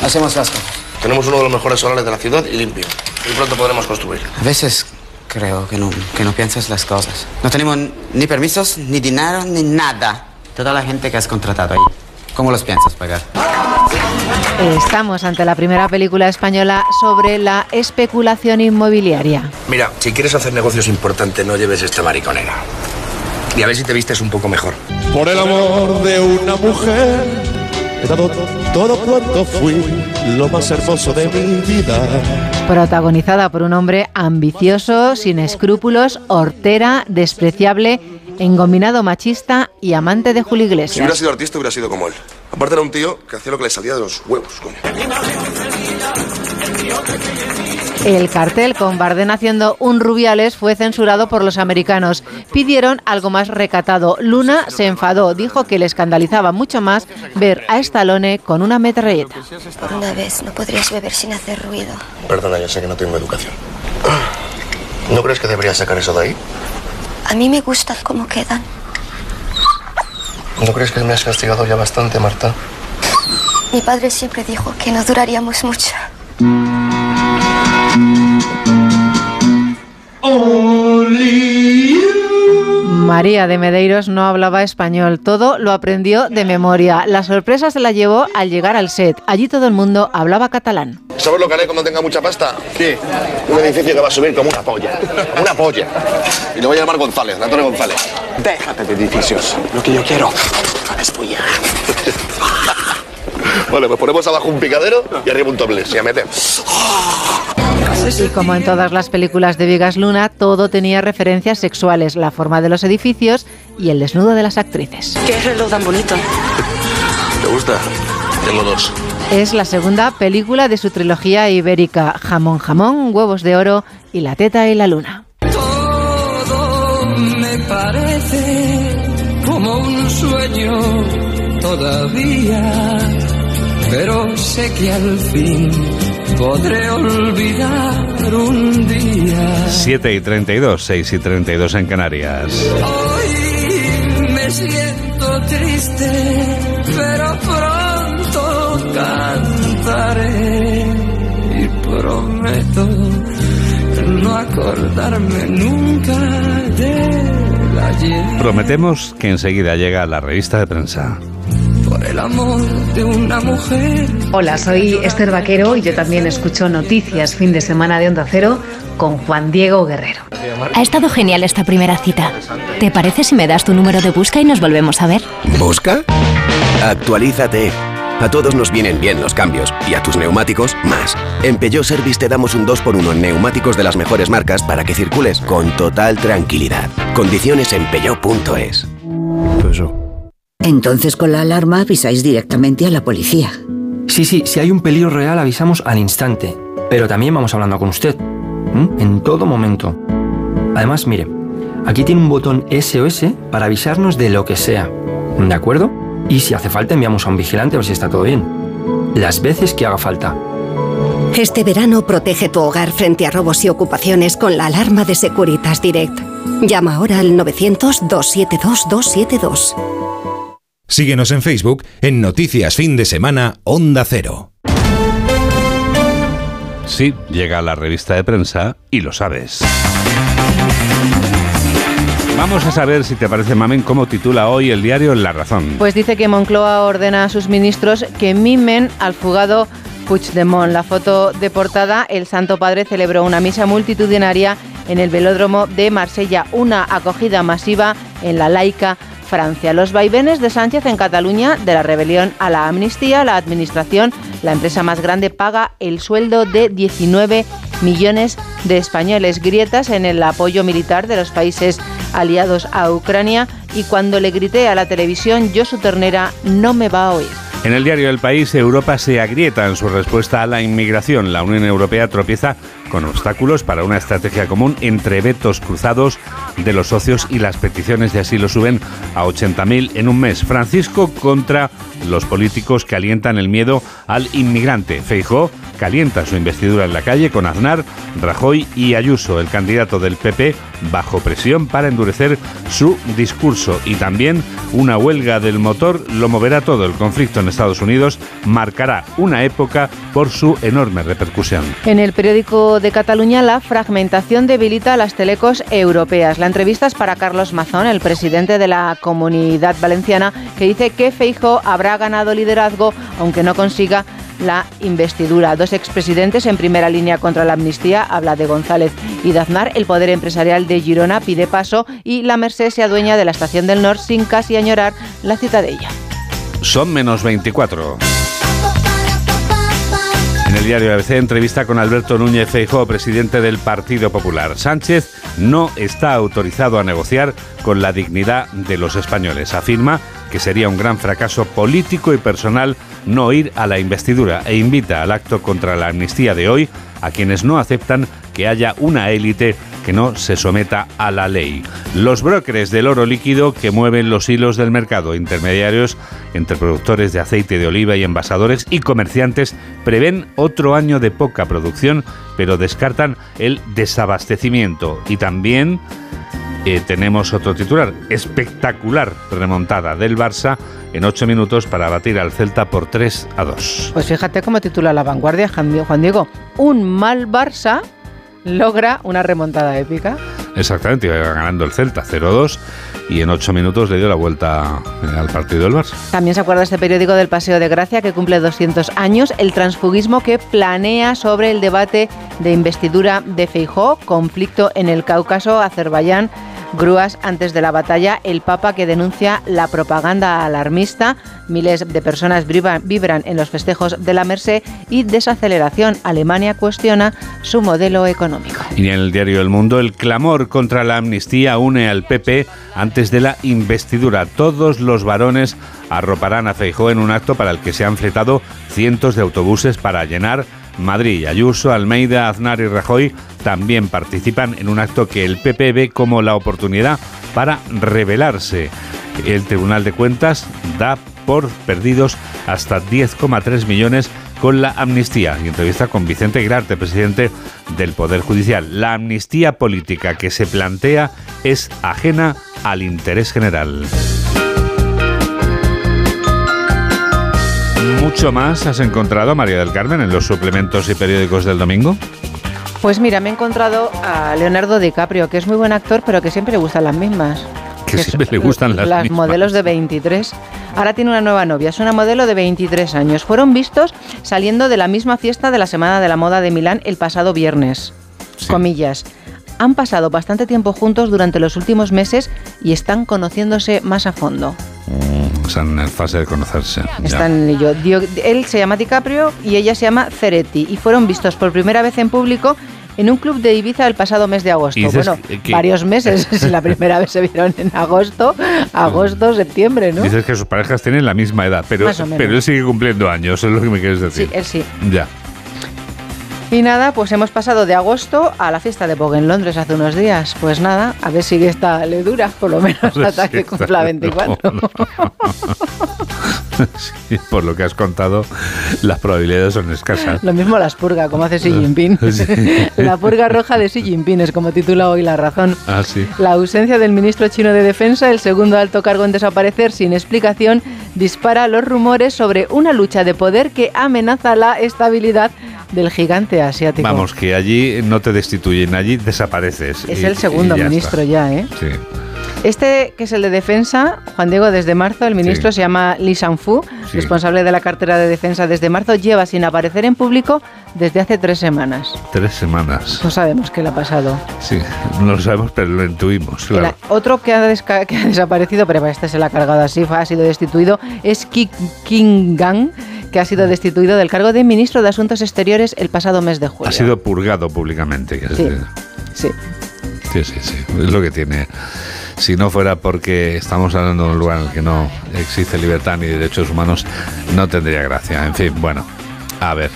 Speaker 33: hacemos las cosas.
Speaker 34: Tenemos uno de los mejores solares de la ciudad y limpio. Y pronto podremos construir.
Speaker 33: A veces creo que no, que no piensas las cosas. No tenemos ni permisos, ni dinero, ni nada. Toda la gente que has contratado ahí, ¿cómo los piensas pagar?
Speaker 28: Estamos ante la primera película española sobre la especulación inmobiliaria.
Speaker 34: Mira, si quieres hacer negocios importantes, no lleves esta mariconera. Y a ver si te vistes un poco mejor.
Speaker 35: Por el amor de una mujer, he dado todo cuanto fui, lo más hermoso de mi vida.
Speaker 28: Protagonizada por un hombre ambicioso, sin escrúpulos, hortera, despreciable, engominado machista y amante de Julio
Speaker 34: Si hubiera
Speaker 28: Iglesias.
Speaker 34: sido artista, hubiera sido como él. Aparte era un tío que hacía lo que le salía de los huevos, coño.
Speaker 28: El cartel con Bardem haciendo un Rubiales fue censurado por los americanos. Pidieron algo más recatado. Luna se enfadó, dijo que le escandalizaba mucho más ver a Stallone con una metralleta.
Speaker 36: Por una vez no podrías beber sin hacer ruido.
Speaker 34: Perdona, yo sé que no tengo educación. ¿No crees que debería sacar eso de ahí?
Speaker 36: A mí me gusta cómo quedan.
Speaker 34: ¿No crees que me has castigado ya bastante, Marta?
Speaker 36: Mi padre siempre dijo que no duraríamos mucho.
Speaker 28: María de Medeiros no hablaba español, todo lo aprendió de memoria. La sorpresa se la llevó al llegar al set. Allí todo el mundo hablaba catalán.
Speaker 34: ¿Sabes lo que haré cuando tenga mucha pasta? Sí. Un edificio que va a subir como una polla. Como una polla. Y lo voy a llamar González, Antonio González. Déjate de edificios. Lo que yo quiero es polla. Vale, pues ponemos abajo un picadero y arriba un topless. Y a meter.
Speaker 28: Y como en todas las películas de Vigas Luna, todo tenía referencias sexuales, la forma de los edificios y el desnudo de las actrices.
Speaker 36: ¿Qué reloj tan bonito?
Speaker 34: ¿Te gusta? Tengo dos.
Speaker 28: Es la segunda película de su trilogía ibérica, Jamón Jamón, Huevos de Oro y La Teta y la Luna.
Speaker 37: Todo me parece como un sueño todavía, pero sé que al fin podré olvidar un día.
Speaker 1: 7 y 32, 6 y 32 en Canarias.
Speaker 37: Hoy me siento triste, pero pronto cantaré y prometo no acordarme nunca del ayer.
Speaker 1: Prometemos que enseguida llega la revista de prensa.
Speaker 37: Por el amor de una mujer.
Speaker 38: Hola, soy Esther Vaquero y yo también escucho noticias fin de semana de Onda Cero con Juan Diego Guerrero.
Speaker 39: Ha estado genial esta primera cita. ¿Te parece si me das tu número de busca y nos volvemos a ver?
Speaker 40: ¿Busca? Actualízate. A todos nos vienen bien los cambios y a tus neumáticos más. En Peugeot Service te damos un 2x1 en neumáticos de las mejores marcas para que circules con total tranquilidad. Condiciones en peugeot.es.
Speaker 41: Entonces con la alarma avisáis directamente a la policía.
Speaker 42: Sí, sí, si hay un peligro real avisamos al instante. Pero también vamos hablando con usted. En todo momento. Además, mire, aquí tiene un botón SOS para avisarnos de lo que sea. ¿De acuerdo? Y si hace falta enviamos a un vigilante a ver si está todo bien. Las veces que haga falta.
Speaker 39: Este verano protege tu hogar frente a robos y ocupaciones con la alarma de Securitas Direct. Llama ahora al 900-272-272.
Speaker 43: Síguenos en Facebook en Noticias Fin de Semana Onda Cero.
Speaker 1: Sí, llega la revista de prensa y lo sabes. Vamos a saber si te parece, Mamen, cómo titula hoy el diario La Razón.
Speaker 28: Pues dice que Moncloa ordena a sus ministros que mimen al fugado Puigdemont. La foto de portada, el Santo Padre celebró una misa multitudinaria en el velódromo de Marsella, una acogida masiva en la laica Francia. Los vaivenes de Sánchez en Cataluña, de la rebelión a la amnistía, la administración, la empresa más grande, paga el sueldo de 19 millones de españoles. Grietas en el apoyo militar de los países aliados a Ucrania y cuando le grité a la televisión, Josu Ternera no me va a oír.
Speaker 1: En el diario El País, Europa se agrieta en su respuesta a la inmigración. La Unión Europea tropieza con obstáculos para una estrategia común entre vetos cruzados de los socios y las peticiones de asilo suben a 80.000 en un mes. Francisco contra los políticos que alientan el miedo al inmigrante. Feijó calienta su investidura en la calle con Aznar, Rajoy y Ayuso, el candidato del PP, bajo presión para endurecer su discurso. Y también una huelga del motor lo moverá todo. El conflicto en Estados Unidos marcará una época por su enorme repercusión.
Speaker 28: En el periódico de Cataluña, la fragmentación debilita a las telecos europeas. La entrevista es para Carlos Mazón, el presidente de la Comunidad Valenciana, que dice que Feijo habrá ganado liderazgo, aunque no consiga la investidura. Dos expresidentes en primera línea contra la amnistía, habla de González y Daznar. El poder empresarial de Girona pide paso y la Merced se adueña de la estación del Nord sin casi añorar la citadella.
Speaker 1: Son menos 24. En el diario ABC, entrevista con Alberto Núñez Feijóo, presidente del Partido Popular. Sánchez no está autorizado a negociar con la dignidad de los españoles. Afirma que sería un gran fracaso político y personal no ir a la investidura e invita al acto contra la amnistía de hoy a quienes no aceptan que haya una élite que no se someta a la ley. Los brokers del oro líquido que mueven los hilos del mercado, intermediarios entre productores de aceite de oliva y envasadores y comerciantes, prevén otro año de poca producción, pero descartan el desabastecimiento y también eh, tenemos otro titular, espectacular remontada del Barça en ocho minutos para batir al Celta por 3 a 2.
Speaker 28: Pues fíjate cómo titula La Vanguardia Juan Diego. Un mal Barça logra una remontada épica.
Speaker 1: Exactamente, iba ganando el Celta 0-2 y en ocho minutos le dio la vuelta eh, al partido del Barça.
Speaker 28: También se acuerda este periódico del Paseo de Gracia que cumple 200 años, el transfugismo que planea sobre el debate de investidura de Feijó, conflicto en el Cáucaso, Azerbaiyán grúas antes de la batalla, el Papa que denuncia la propaganda alarmista, miles de personas vibran en los festejos de la Merced y desaceleración. Alemania cuestiona su modelo económico.
Speaker 1: Y en el diario El Mundo, el clamor contra la amnistía une al PP antes de la investidura. Todos los varones arroparán a Feijó en un acto para el que se han fletado cientos de autobuses para llenar Madrid. Ayuso, Almeida, Aznar y Rajoy también participan en un acto que el PP ve como la oportunidad para rebelarse. El Tribunal de Cuentas da por perdidos hasta 10,3 millones con la amnistía. Y entrevista con Vicente Grarte, presidente del Poder Judicial. La amnistía política que se plantea es ajena al interés general. Mucho más has encontrado, María del Carmen, en los suplementos y periódicos del domingo?
Speaker 28: Pues mira, me he encontrado a Leonardo DiCaprio, que es muy buen actor, pero que siempre le gustan las mismas.
Speaker 1: Que, siempre le gustan las,
Speaker 28: las modelos de 23. Ahora tiene una nueva novia, es una modelo de 23 años. Fueron vistos saliendo de la misma fiesta de la Semana de la Moda de Milán el pasado viernes. Comillas. Han pasado bastante tiempo juntos durante los últimos meses y están conociéndose más a fondo.
Speaker 1: Mm, están en fase de conocerse.
Speaker 28: Están yo. Él se llama DiCaprio y ella se llama Ceretti y fueron vistos por primera vez en público en un club de Ibiza el pasado mes de agosto. Bueno, varios meses, si la primera vez se vieron en agosto, agosto, septiembre, ¿no?
Speaker 1: Dices que sus parejas tienen la misma edad, pero, pero él sigue cumpliendo años, es lo que me quieres decir.
Speaker 28: Sí, él sí.
Speaker 1: Ya.
Speaker 28: Y nada, pues hemos pasado de agosto a la fiesta de Vogue en Londres hace unos días. Pues nada, a ver si esta le dura, por lo menos hasta que cumpla 24.
Speaker 1: por lo que has contado, las probabilidades son escasas.
Speaker 28: Lo mismo las purga, como hace Xi Jinping. La purga roja de Xi Jinping es como titula hoy La Razón.
Speaker 1: Ah, sí.
Speaker 28: La ausencia del ministro chino de Defensa, el segundo alto cargo en desaparecer sin explicación, dispara los rumores sobre una lucha de poder que amenaza la estabilidad del gigante asiático.
Speaker 1: Vamos, que allí no te destituyen, allí desapareces.
Speaker 28: Es el segundo ministro ya, ¿eh?
Speaker 1: Sí.
Speaker 28: Este, que es el de defensa, Juan Diego, desde marzo, el ministro se llama Li Shangfu, responsable de la cartera de defensa desde marzo, lleva sin aparecer en público desde hace tres semanas.
Speaker 1: Tres semanas.
Speaker 28: No sabemos qué le ha pasado.
Speaker 1: Sí, no lo sabemos, pero lo intuimos, claro.
Speaker 28: otro que ha, que ha, desaparecido, pero este se la ha cargado así, ha sido destituido, es King Gang que ha sido destituido del cargo de ministro de Asuntos Exteriores el pasado mes de julio.
Speaker 1: Ha sido purgado públicamente.
Speaker 28: Sí, sí.
Speaker 1: Sí, sí, sí. Es lo que tiene si no fuera porque estamos hablando de un lugar en el que no existe libertad ni derechos humanos, no tendría gracia. En fin, bueno, a ver.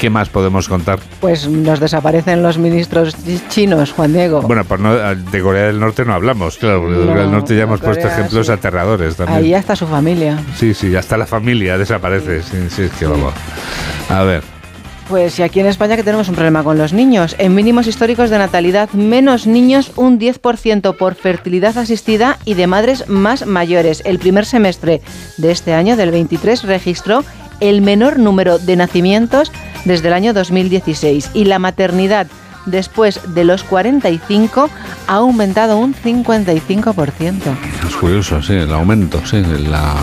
Speaker 1: ¿Qué más podemos contar?
Speaker 28: Pues nos desaparecen los ministros chinos, Juan Diego.
Speaker 1: Bueno, pues no, de Corea del Norte no hablamos, claro, de Corea del Norte ya hemos puesto ejemplos
Speaker 28: sí.
Speaker 1: aterradores también.
Speaker 28: Ahí ya está su familia.
Speaker 1: Sí, sí, hasta la familia desaparece. Sí, sí, es que vamos. A ver.
Speaker 28: Pues y aquí en España que tenemos un problema con los niños. En mínimos históricos de natalidad, menos niños, un 10% por fertilidad asistida y de madres más mayores. El primer semestre de este año, del 23, registró el menor número de nacimientos desde el año 2016 y la maternidad después de los 45 ha aumentado un 55%.
Speaker 1: Es curioso, sí, el aumento, sí, la-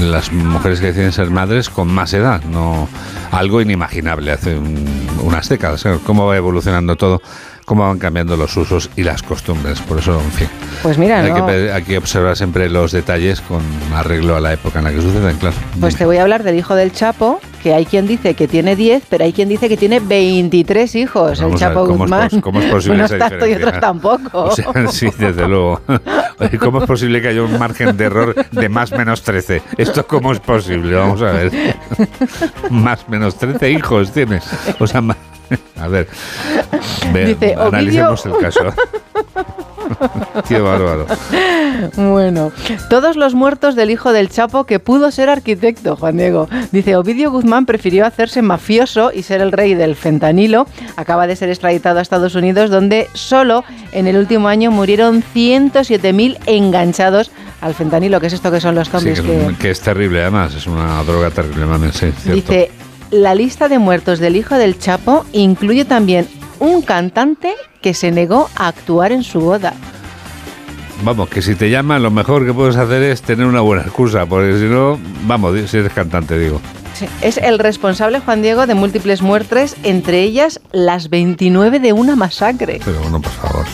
Speaker 1: las mujeres que deciden ser madres con más edad, no algo inimaginable hace un- unas décadas. claro, Cómo va evolucionando todo, cómo van cambiando los usos y las costumbres. Por eso, en fin,
Speaker 28: Pues mira,
Speaker 1: hay,
Speaker 28: ¿no?
Speaker 1: que, hay que observar siempre los detalles con arreglo a la época en la que suceden, claro.
Speaker 28: Pues te voy a hablar del hijo del Chapo, que hay quien dice que tiene 10, pero hay quien dice que tiene 23 hijos,
Speaker 1: Vamos
Speaker 28: el
Speaker 1: a ver,
Speaker 28: Chapo
Speaker 1: ¿cómo es
Speaker 28: Guzmán.
Speaker 1: pos- cómo es posible
Speaker 28: Unos tanto y otros tampoco.
Speaker 1: O sea, sí, desde luego. Oye, ¿Cómo es posible que haya un margen de error de más menos 13? ¿Esto cómo es posible? Vamos a ver. Más menos 13 hijos tienes. O sea, ma- a ver. Ve-
Speaker 28: Dice, Ovidio-
Speaker 1: analicemos el caso. Qué bárbaro.
Speaker 28: Bueno, todos los muertos del hijo del Chapo que pudo ser arquitecto, Juan Diego. Dice, Ovidio Guzmán prefirió hacerse mafioso y ser el rey del fentanilo. Acaba de ser extraditado a Estados Unidos, donde solo en el último año murieron 107.000 enganchados al fentanilo, que es esto que son los
Speaker 1: Sí,
Speaker 28: zombies.
Speaker 1: que,
Speaker 28: que-
Speaker 1: es, que es terrible, además. Es una droga terrible, mamen, sí.
Speaker 28: Dice, la lista de muertos del hijo del Chapo incluye también un cantante que se negó a actuar en su boda.
Speaker 1: Vamos, que si te llaman, lo mejor que puedes hacer es tener una buena excusa, porque si no, vamos, si eres cantante, digo.
Speaker 28: Sí, Es el responsable Juan Diego de múltiples muertes, entre ellas las 29 de una masacre.
Speaker 1: Pero bueno, por favor.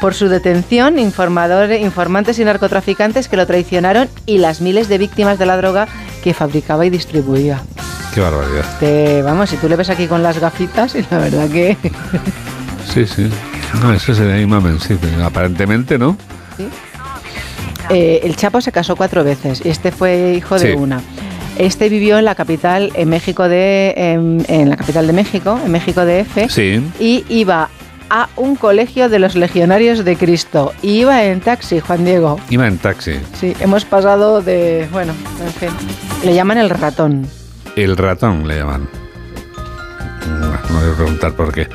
Speaker 28: Por su detención, informadores, informantes y narcotraficantes que lo traicionaron y las miles de víctimas de la droga que fabricaba y distribuía.
Speaker 1: Qué barbaridad.
Speaker 28: Te- vamos, si tú le ves aquí con las gafitas, y la verdad que...
Speaker 1: Sí, sí. No, ese sería ahí, mamen, sí. pero aparentemente, ¿no?
Speaker 28: Eh, el Chapo se casó cuatro veces y este fue hijo de una. Este vivió en la capital, en México de, en, en la capital de México, en México DF,
Speaker 1: Sí.
Speaker 28: y iba a un colegio de los legionarios de Cristo. Y iba en taxi, Juan Diego.
Speaker 1: Iba en taxi.
Speaker 28: Sí, hemos pasado de, bueno, en fin, le llaman el ratón.
Speaker 1: El ratón le llaman. No voy a preguntar por qué.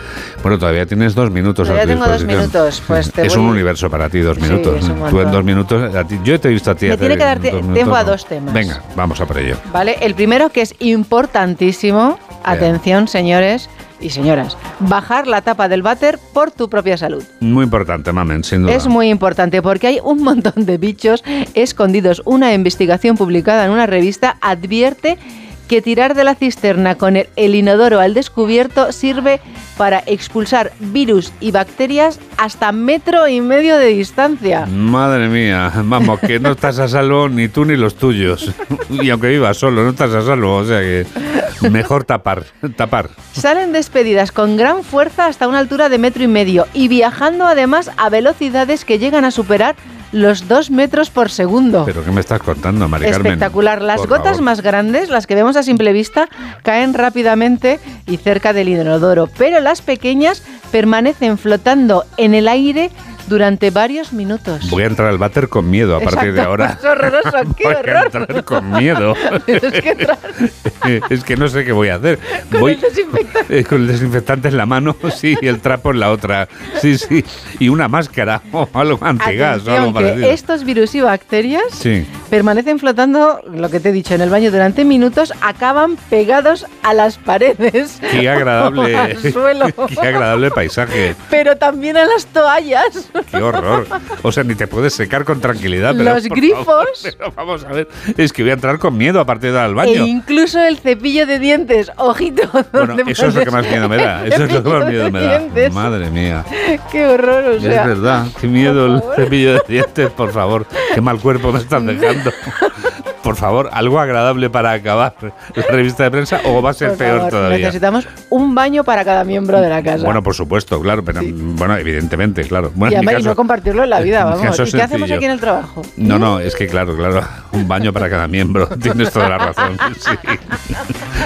Speaker 1: Bueno, todavía tienes dos minutos
Speaker 28: Todavía
Speaker 1: a tu
Speaker 28: tengo dos minutos, pues te
Speaker 1: Es
Speaker 28: voy-
Speaker 1: un universo para ti, dos minutos. Tú en dos minutos, a ti- yo te he visto a ti
Speaker 28: Me tiene que dar tiempo a dos temas.
Speaker 1: Venga, vamos a por ello.
Speaker 28: ¿Vale? El primero que es importantísimo, atención señores y señoras, bajar la tapa del váter por tu propia salud.
Speaker 1: Muy importante, mamen, sin duda.
Speaker 28: Es muy importante porque hay un montón de bichos escondidos. Una investigación publicada en una revista advierte que tirar de la cisterna con el, el inodoro al descubierto sirve para expulsar virus y bacterias hasta metro y medio de distancia.
Speaker 1: Madre mía, vamos, que no estás a salvo ni tú ni los tuyos. Y aunque vivas solo, no estás a salvo. O sea que mejor tapar, tapar.
Speaker 28: Salen despedidas con gran fuerza hasta una altura de metro y medio y viajando además a velocidades que llegan a superar los dos metros por segundo.
Speaker 1: ¿Pero qué me estás contando, Mari Carmen?
Speaker 28: Espectacular. Las gotas
Speaker 1: favor.
Speaker 28: más grandes, las que vemos a simple vista, caen rápidamente y cerca del inodoro, pero las pequeñas permanecen flotando en el aire durante varios minutos.
Speaker 1: Voy a entrar al váter con miedo a partir de ahora.
Speaker 28: Es horroroso, qué
Speaker 1: Voy a
Speaker 28: horror.
Speaker 1: entrar con miedo.
Speaker 28: Es que entrar
Speaker 1: es que no sé qué voy a hacer.
Speaker 28: con
Speaker 1: voy
Speaker 28: el desinfectante.
Speaker 1: eh, con el desinfectante en la mano, sí, y el trapo en la otra. Sí, sí. Y una máscara o algo antigas o algo parecido.
Speaker 28: que estos virus y bacterias
Speaker 1: Sí.
Speaker 28: permanecen flotando, lo que te he dicho, en el baño durante minutos, acaban pegados a las paredes.
Speaker 1: Qué agradable.
Speaker 28: al suelo.
Speaker 1: Qué agradable paisaje.
Speaker 28: Pero también a las toallas.
Speaker 1: Qué horror. O sea, ni te puedes secar con tranquilidad. Pero,
Speaker 28: Los grifos.
Speaker 1: favor, pero vamos a ver. Es que voy a entrar con miedo a partir de al
Speaker 28: E
Speaker 1: baño.
Speaker 28: incluso el cepillo de dientes, ojito.
Speaker 1: Bueno, eso es lo que más miedo me da. Eso es lo que más miedo me da.
Speaker 28: dientes.
Speaker 1: Madre mía.
Speaker 28: Qué horror, o sea.
Speaker 1: es verdad. Qué miedo el cepillo de dientes, por favor. Qué mal cuerpo me están dejando. Por favor, algo agradable para acabar la revista de prensa o va a ser
Speaker 28: Por
Speaker 1: peor
Speaker 28: favor,
Speaker 1: todavía.
Speaker 28: Necesitamos un baño para cada miembro de la casa.
Speaker 1: Bueno, por supuesto, claro, pero bueno, evidentemente, claro. Bueno,
Speaker 28: y además, y
Speaker 1: caso-
Speaker 28: no compartirlo en la vida, vamos. ¿Y qué hacemos aquí en el trabajo?
Speaker 1: No, no, es que claro, claro, un baño para cada miembro, tienes toda la razón, sí.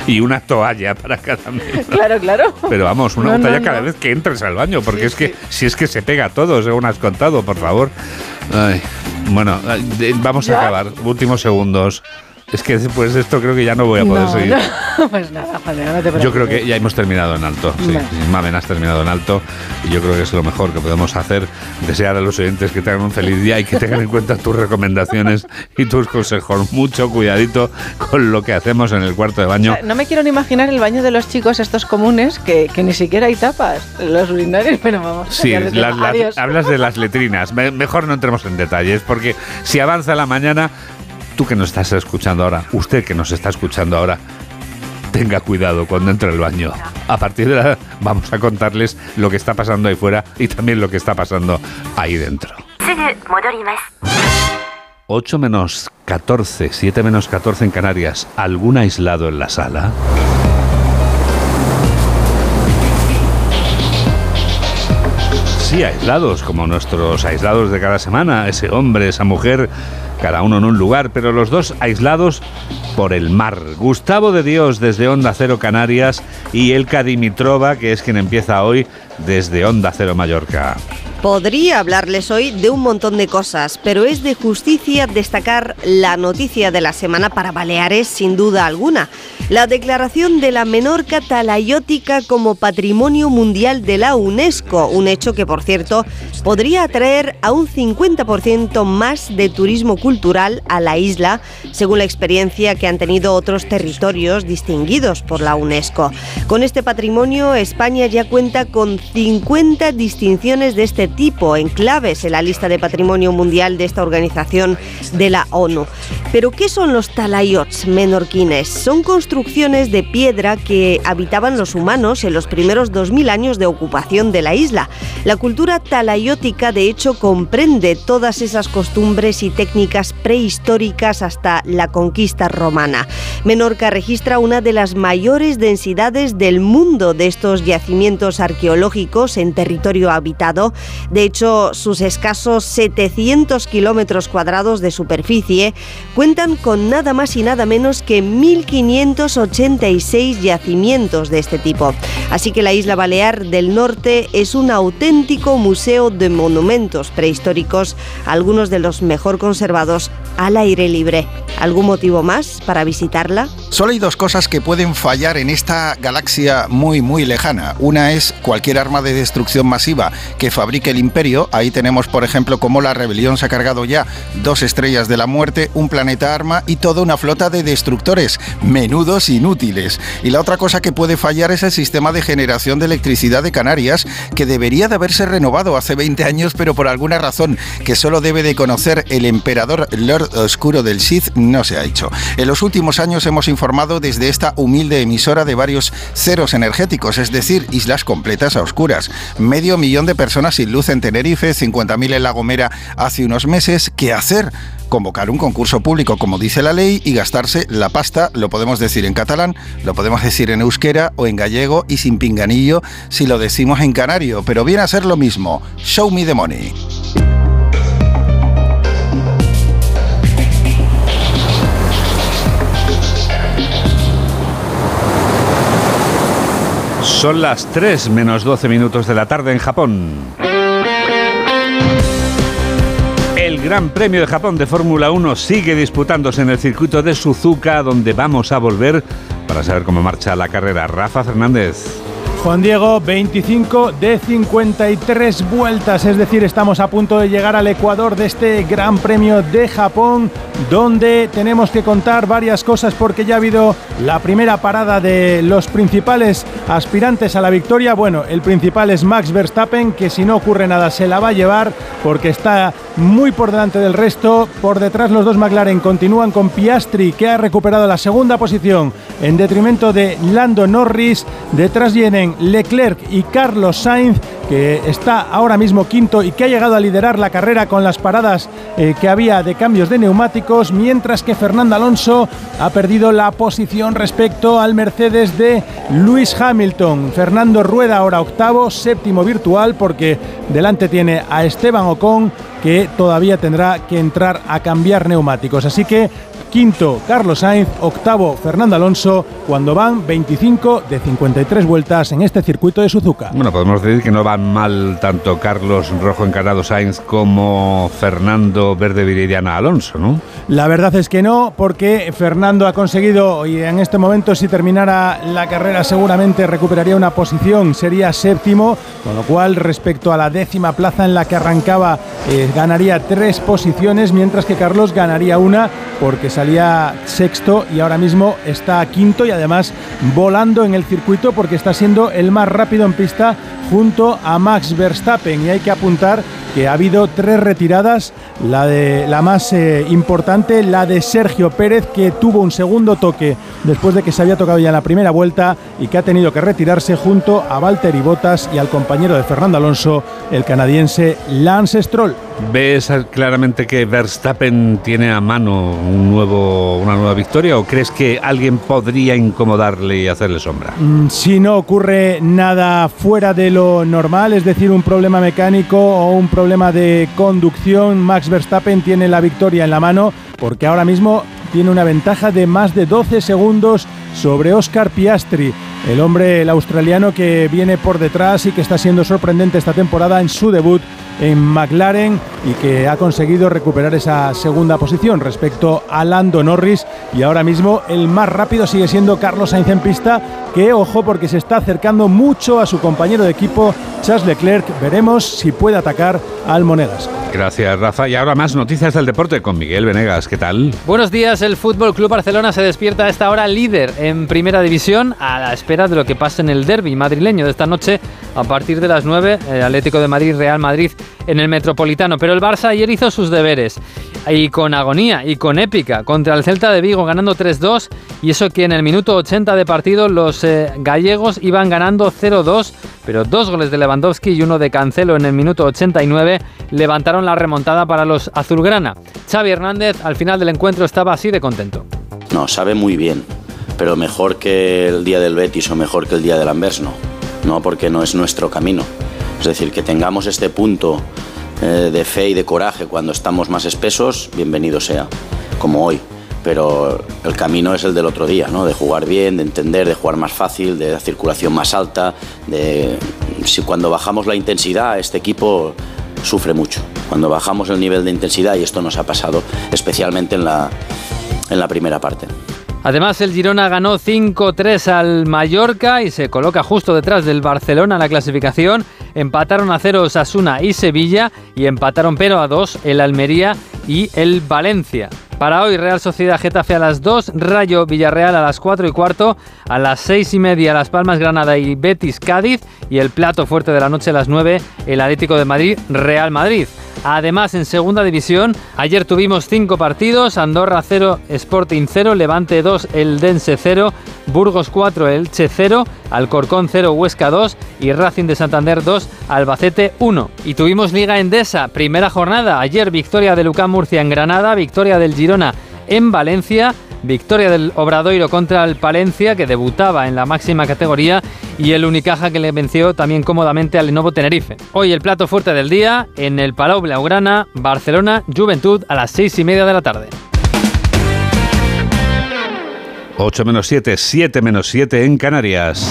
Speaker 1: Y una toalla para cada miembro.
Speaker 28: Claro, claro.
Speaker 1: Pero vamos, una
Speaker 28: No,
Speaker 1: toalla
Speaker 28: no.
Speaker 1: cada vez que entres al baño, porque es que si es que se pega todo, según has contado, por favor. Ay, bueno, de- vamos a
Speaker 28: ¿Ya?
Speaker 1: acabar, últimos segundos. Es que después de esto creo que ya no voy a poder
Speaker 28: no,
Speaker 1: seguir.
Speaker 28: no. Pues nada, Juan Diego, no te preocupes.
Speaker 1: Yo creo que ya hemos terminado en alto. Sí,
Speaker 28: Vale.
Speaker 1: Mamen, has terminado en alto. Y yo creo que es lo mejor que podemos hacer. Desear a los oyentes que tengan un feliz día y que tengan en cuenta tus recomendaciones y tus consejos. Mucho cuidadito con lo que hacemos en el cuarto de baño.
Speaker 28: no me quiero ni imaginar el baño de los chicos estos comunes que, que ni siquiera hay tapas. Los urinarios, pero vamos.
Speaker 1: Sí, las- las- hablas de las letrinas. Me- mejor no entremos en detalles, porque si avanza la mañana, tú que nos estás escuchando ahora, usted que nos está escuchando ahora, tenga cuidado cuando entre al baño. A partir de la vamos a contarles lo que está pasando ahí fuera y también lo que está pasando ahí dentro. 8 menos 14, 7 menos 14 en Canarias. ¿Algún aislado en la sala? Aislados, como nuestros aislados de cada semana, ese hombre, esa mujer, cada uno en un lugar, pero los dos aislados por el mar. Gustavo de Dios desde Onda Cero Canarias y Elka Dimitrova, que es quien empieza hoy desde Onda Cero Mallorca.
Speaker 44: Podría hablarles hoy de un montón de cosas, pero es de justicia destacar la noticia de la semana para Baleares sin duda alguna. La declaración de la Menorca talayótica como Patrimonio Mundial de la UNESCO, un hecho que por cierto podría atraer a un 50% más de turismo cultural a la isla, según la experiencia que han tenido otros territorios distinguidos por la UNESCO. Con este patrimonio, España ya cuenta con 50 distinciones de este tipo, enclaves en la lista de patrimonio mundial de esta organización de la ONU. Pero, ¿qué son los talayots menorquines? Son construcciones de piedra que habitaban los humanos en los primeros 2000 años de ocupación de la isla. La cultura talayótica, de hecho, comprende todas esas costumbres y técnicas prehistóricas hasta la conquista romana. Menorca registra una de las mayores densidades del mundo de estos yacimientos arqueológicos en territorio habitado. De hecho, sus escasos 700 kilómetros cuadrados de superficie cuentan con nada más y nada menos que 1.586 yacimientos de este tipo. Así que la isla Balear del Norte es un auténtico museo de monumentos prehistóricos, algunos de los mejor conservados al aire libre. ¿Algún motivo más para visitarla?
Speaker 45: Solo hay dos cosas que pueden fallar en esta galaxia muy muy lejana. Una es cualquier arma de destrucción masiva que fabrique el imperio. Ahí tenemos por ejemplo cómo la rebelión se ha cargado ya dos estrellas de la muerte, un planeta arma y toda una flota de destructores, menudos inútiles. Y la otra cosa que puede fallar es el sistema de generación de electricidad de Canarias que debería de haberse renovado hace 20 años pero por alguna razón que solo debe de conocer el emperador Lord Oscuro del Sith no se ha hecho. En los últimos años hemos informado desde esta humilde emisora de varios ceros energéticos, es decir, islas completas a oscuras. Medio millón de personas sin luz en Tenerife, 50.000 en La Gomera hace unos meses. ¿Qué hacer? Convocar un concurso público como dice la ley y gastarse la pasta, lo podemos decir en catalán, lo podemos decir en euskera o en gallego y sin pinganillo si lo decimos en canario, pero viene a ser lo mismo. Show me the money.
Speaker 1: Son las 3 menos 12 minutos de la tarde en Japón. El Gran Premio de Japón de Fórmula 1 sigue disputándose en el circuito de Suzuka, donde vamos a volver para saber cómo marcha la carrera. Rafa Fernández.
Speaker 7: Juan Diego, 25 de 53 vueltas, es decir, estamos a punto de llegar al Ecuador de este Gran Premio de Japón, donde tenemos que contar varias cosas porque ya ha habido la primera parada de los principales aspirantes a la victoria. Bueno, el principal es Max Verstappen, que si no ocurre nada se la va a llevar porque está muy por delante del resto. Por detrás los dos McLaren continúan con Piastri, que ha recuperado la segunda posición en detrimento de Lando Norris. Detrás vienen Leclerc y Carlos Sainz que está ahora mismo quinto y que ha llegado a liderar la carrera con las paradas eh, que había de cambios de neumáticos, mientras que Fernando Alonso ha perdido la posición respecto al Mercedes de Lewis Hamilton. Fernando Rueda ahora octavo, séptimo virtual, porque delante tiene a Esteban Ocon, que todavía tendrá que entrar a cambiar neumáticos. Así que Quinto, Carlos Sainz. Octavo, Fernando Alonso, cuando van 25 de 53 vueltas en este circuito de Suzuka.
Speaker 1: Bueno, podemos decir que no van mal tanto Carlos Rojo Encarado Sainz como Fernando Verde Viridiana Alonso, ¿no?
Speaker 7: La verdad es que no, porque Fernando ha conseguido, y en este momento si terminara la carrera seguramente recuperaría una posición, sería séptimo, con lo cual respecto a la décima plaza en la que arrancaba eh, ganaría tres posiciones, mientras que Carlos ganaría una porque salía sexto y ahora mismo está quinto y además volando en el circuito porque está siendo el más rápido en pista junto a Max Verstappen y hay que apuntar que ha habido tres retiradas, la de la más eh, importante, la de Sergio Pérez que tuvo un segundo toque después de que se había tocado ya en la primera vuelta y que ha tenido que retirarse junto a Valtteri Bottas y al compañero de Fernando Alonso, el canadiense Lance Stroll.
Speaker 1: ¿Ves claramente que Verstappen tiene a mano un nuevo, una nueva victoria o crees que alguien podría incomodarle y hacerle sombra?
Speaker 7: Mm, si no ocurre nada fuera de lo normal, es decir, un problema mecánico o un problema de conducción, Max Verstappen tiene la victoria en la mano porque ahora mismo tiene una ventaja de más de 12 segundos sobre Oscar Piastri, el hombre, australiano que viene por detrás y que está siendo sorprendente esta temporada en su debut en McLaren y que ha conseguido recuperar esa segunda posición respecto a Lando Norris y ahora mismo el más rápido sigue siendo Carlos Sainz en pista que ojo porque se está acercando mucho a su compañero de equipo Charles Leclerc veremos si puede atacar al Monegas
Speaker 1: Gracias, Rafa. Y ahora más noticias del deporte con Miguel Venegas. ¿Qué tal?
Speaker 46: Buenos días. El Fútbol Club Barcelona se despierta a esta hora líder en Primera División a la espera de lo que pase en el derby madrileño de esta noche a partir de las 9, el Atlético de Madrid, Real Madrid en el Metropolitano. Pero el Barça ayer hizo sus deberes y con agonía y con épica contra el Celta de Vigo ganando 3-2 y eso que en el minuto 80 de partido los eh, gallegos iban ganando 0-2 pero dos goles de Lewandowski y uno de Cancelo en el minuto 89 levantaron la remontada para los azulgrana. Xavi Hernández al final del encuentro estaba así de contento.
Speaker 47: No, sabe muy bien, pero mejor que el día del Betis o mejor que el día del Anvers no, no porque no es nuestro camino. Es decir, que tengamos este punto eh, de fe y de coraje cuando estamos más espesos, bienvenido sea, como hoy pero el camino es el del otro día, ¿no? de jugar bien, de entender, de jugar más fácil, de la circulación más alta, de si cuando bajamos la intensidad este equipo sufre mucho. Cuando bajamos el nivel de intensidad, y esto nos ha pasado especialmente en la, en la primera parte.
Speaker 46: Además, el Girona ganó 5-3 al Mallorca y se coloca justo detrás del Barcelona en la clasificación. Empataron a 0 Sasuna y Sevilla y empataron pero a 2 el Almería y el Valencia. Para hoy, Real Sociedad Getafe a las 2, Rayo Villarreal a las 4 y cuarto, a las 6 y media Las Palmas Granada y Betis Cádiz y el plato fuerte de la noche a las 9, el Atlético de Madrid Real Madrid. Además, en segunda división, ayer tuvimos cinco partidos: Andorra 0, Sporting 0, Levante 2, El Dense 0, Burgos 4, Elche 0, Alcorcón 0, Huesca 2 y Racing de Santander 2, Albacete 1. Y tuvimos Liga Endesa, primera jornada. Ayer victoria de Lucán Murcia en Granada, victoria del Girona en Valencia Victoria del Obradoiro contra el Palencia, que debutaba en la máxima categoría, y el Unicaja que le venció también cómodamente al Lenovo Tenerife. Hoy el plato fuerte del día en el Palau Blaugrana, Barcelona, Juventud a las seis y media de la tarde.
Speaker 1: 8 menos 7, 7 menos 7 en Canarias.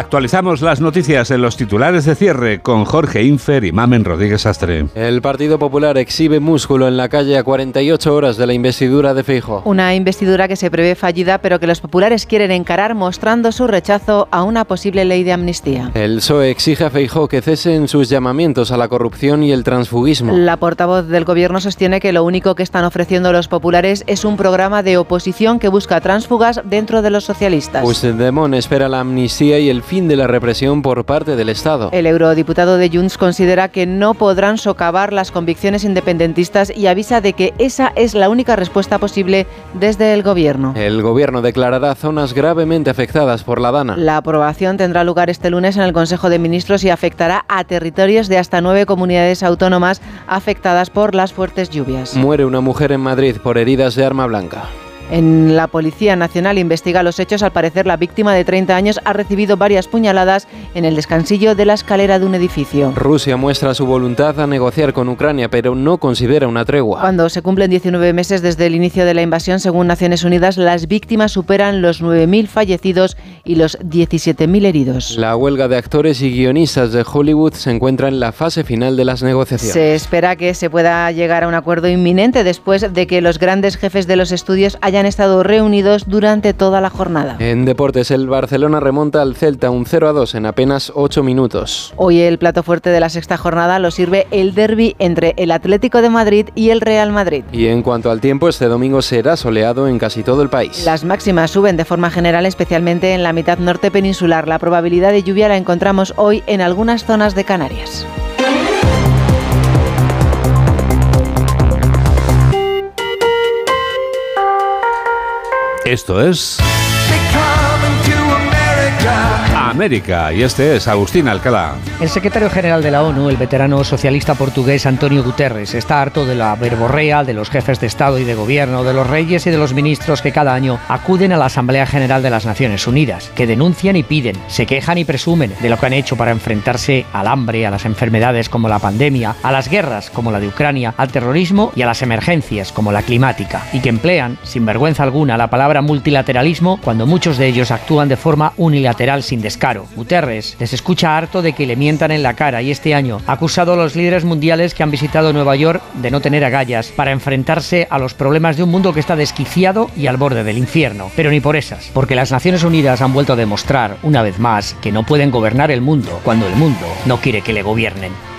Speaker 1: Actualizamos las noticias en los titulares de cierre con Jorge Infer y Mamen Rodríguez Astre.
Speaker 48: El Partido Popular exhibe músculo en la calle a 48 horas de la investidura de Feijo.
Speaker 28: Una investidura que se prevé fallida, pero que los populares quieren encarar mostrando su rechazo a una posible ley de amnistía.
Speaker 48: El PSOE exige a Feijo que cesen sus llamamientos a la corrupción y el transfugismo.
Speaker 28: La portavoz del gobierno sostiene que lo único que están ofreciendo los populares es un programa de oposición que busca transfugas dentro de los socialistas.
Speaker 48: Puigdemont espera la amnistía y el fin de la represión por parte del Estado.
Speaker 28: El eurodiputado de Junts considera que no podrán socavar las convicciones independentistas y avisa de que esa es la única respuesta posible desde el gobierno.
Speaker 48: El gobierno declarará zonas gravemente afectadas por la Dana.
Speaker 28: La aprobación tendrá lugar este lunes en el Consejo de Ministros y afectará a territorios de hasta nueve comunidades autónomas afectadas por las fuertes lluvias.
Speaker 48: Muere una mujer en Madrid por heridas de arma blanca.
Speaker 28: En la Policía Nacional investiga los hechos. Al parecer, la víctima de 30 años ha recibido varias puñaladas en el descansillo de la escalera de un edificio.
Speaker 48: Rusia muestra su voluntad a negociar con Ucrania, pero no considera una tregua.
Speaker 28: Cuando se cumplen 19 meses desde el inicio de la invasión, según Naciones Unidas, las víctimas superan los 9.000 fallecidos y los 17.000 heridos.
Speaker 48: La huelga de actores y guionistas de Hollywood se encuentra en la fase final de las negociaciones.
Speaker 28: Se espera que se pueda llegar a un acuerdo inminente después de que los grandes jefes de los estudios hayan estado reunidos durante toda la jornada.
Speaker 48: En deportes, el Barcelona remonta al Celta un 0 a 2 en apenas 8 minutos.
Speaker 28: Hoy el plato fuerte de la sexta jornada lo sirve el derby entre el Atlético de Madrid y el Real Madrid.
Speaker 48: Y en cuanto al tiempo, este domingo será soleado en casi todo el país.
Speaker 28: Las máximas suben de forma general, especialmente en la mitad norte peninsular. La probabilidad de lluvia la encontramos hoy en algunas zonas de Canarias.
Speaker 1: Esto es América y este es Agustín Alcalá.
Speaker 49: El secretario general de la ONU, el veterano socialista portugués Antonio Guterres, está harto de la verborrea de los jefes de Estado y de Gobierno, de los reyes y de los ministros que cada año acuden a la Asamblea General de las Naciones Unidas, que denuncian y piden, se quejan y presumen de lo que han hecho para enfrentarse al hambre, a las enfermedades como la pandemia, a las guerras como la de Ucrania, al terrorismo y a las emergencias como la climática, y que emplean, sin vergüenza alguna, la palabra multilateralismo cuando muchos de ellos actúan de forma unilateral sin descanso caro. Guterres les escucha harto de que le mientan en la cara y este año ha acusado a los líderes mundiales que han visitado Nueva York de no tener agallas para enfrentarse a los problemas de un mundo que está desquiciado y al borde del infierno. Pero ni por esas, porque las Naciones Unidas han vuelto a demostrar, una vez más, que no pueden gobernar el mundo cuando el mundo no quiere que le gobiernen.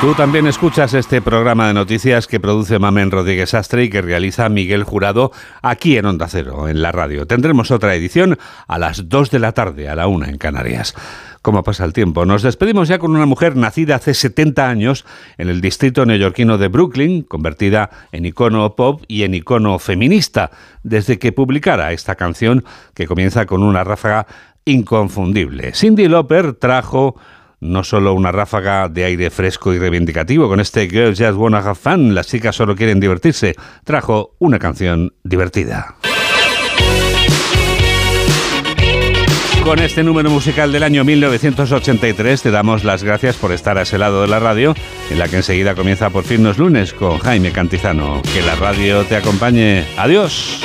Speaker 1: Tú también escuchas este programa de noticias que produce Mamen Rodríguez Astre y que realiza Miguel Jurado aquí en Onda Cero, en la radio. Tendremos otra edición a las 2 de la tarde, a la 1 en Canarias. ¿Cómo pasa el tiempo? Nos despedimos ya con una mujer nacida hace 70 años en el distrito neoyorquino de Brooklyn, convertida en icono pop y en icono feminista, desde que publicara esta canción que comienza con una ráfaga inconfundible. Cindy Lauper trajo no solo una ráfaga de aire fresco y reivindicativo con este Girls Just Wanna Have Fun, las chicas solo quieren divertirse, trajo una canción divertida. Con este número musical del año 1983 te damos las gracias por estar a ese lado de la radio, en la que enseguida comienza por fin los lunes con Jaime Cantizano. Que la radio te acompañe. Adiós.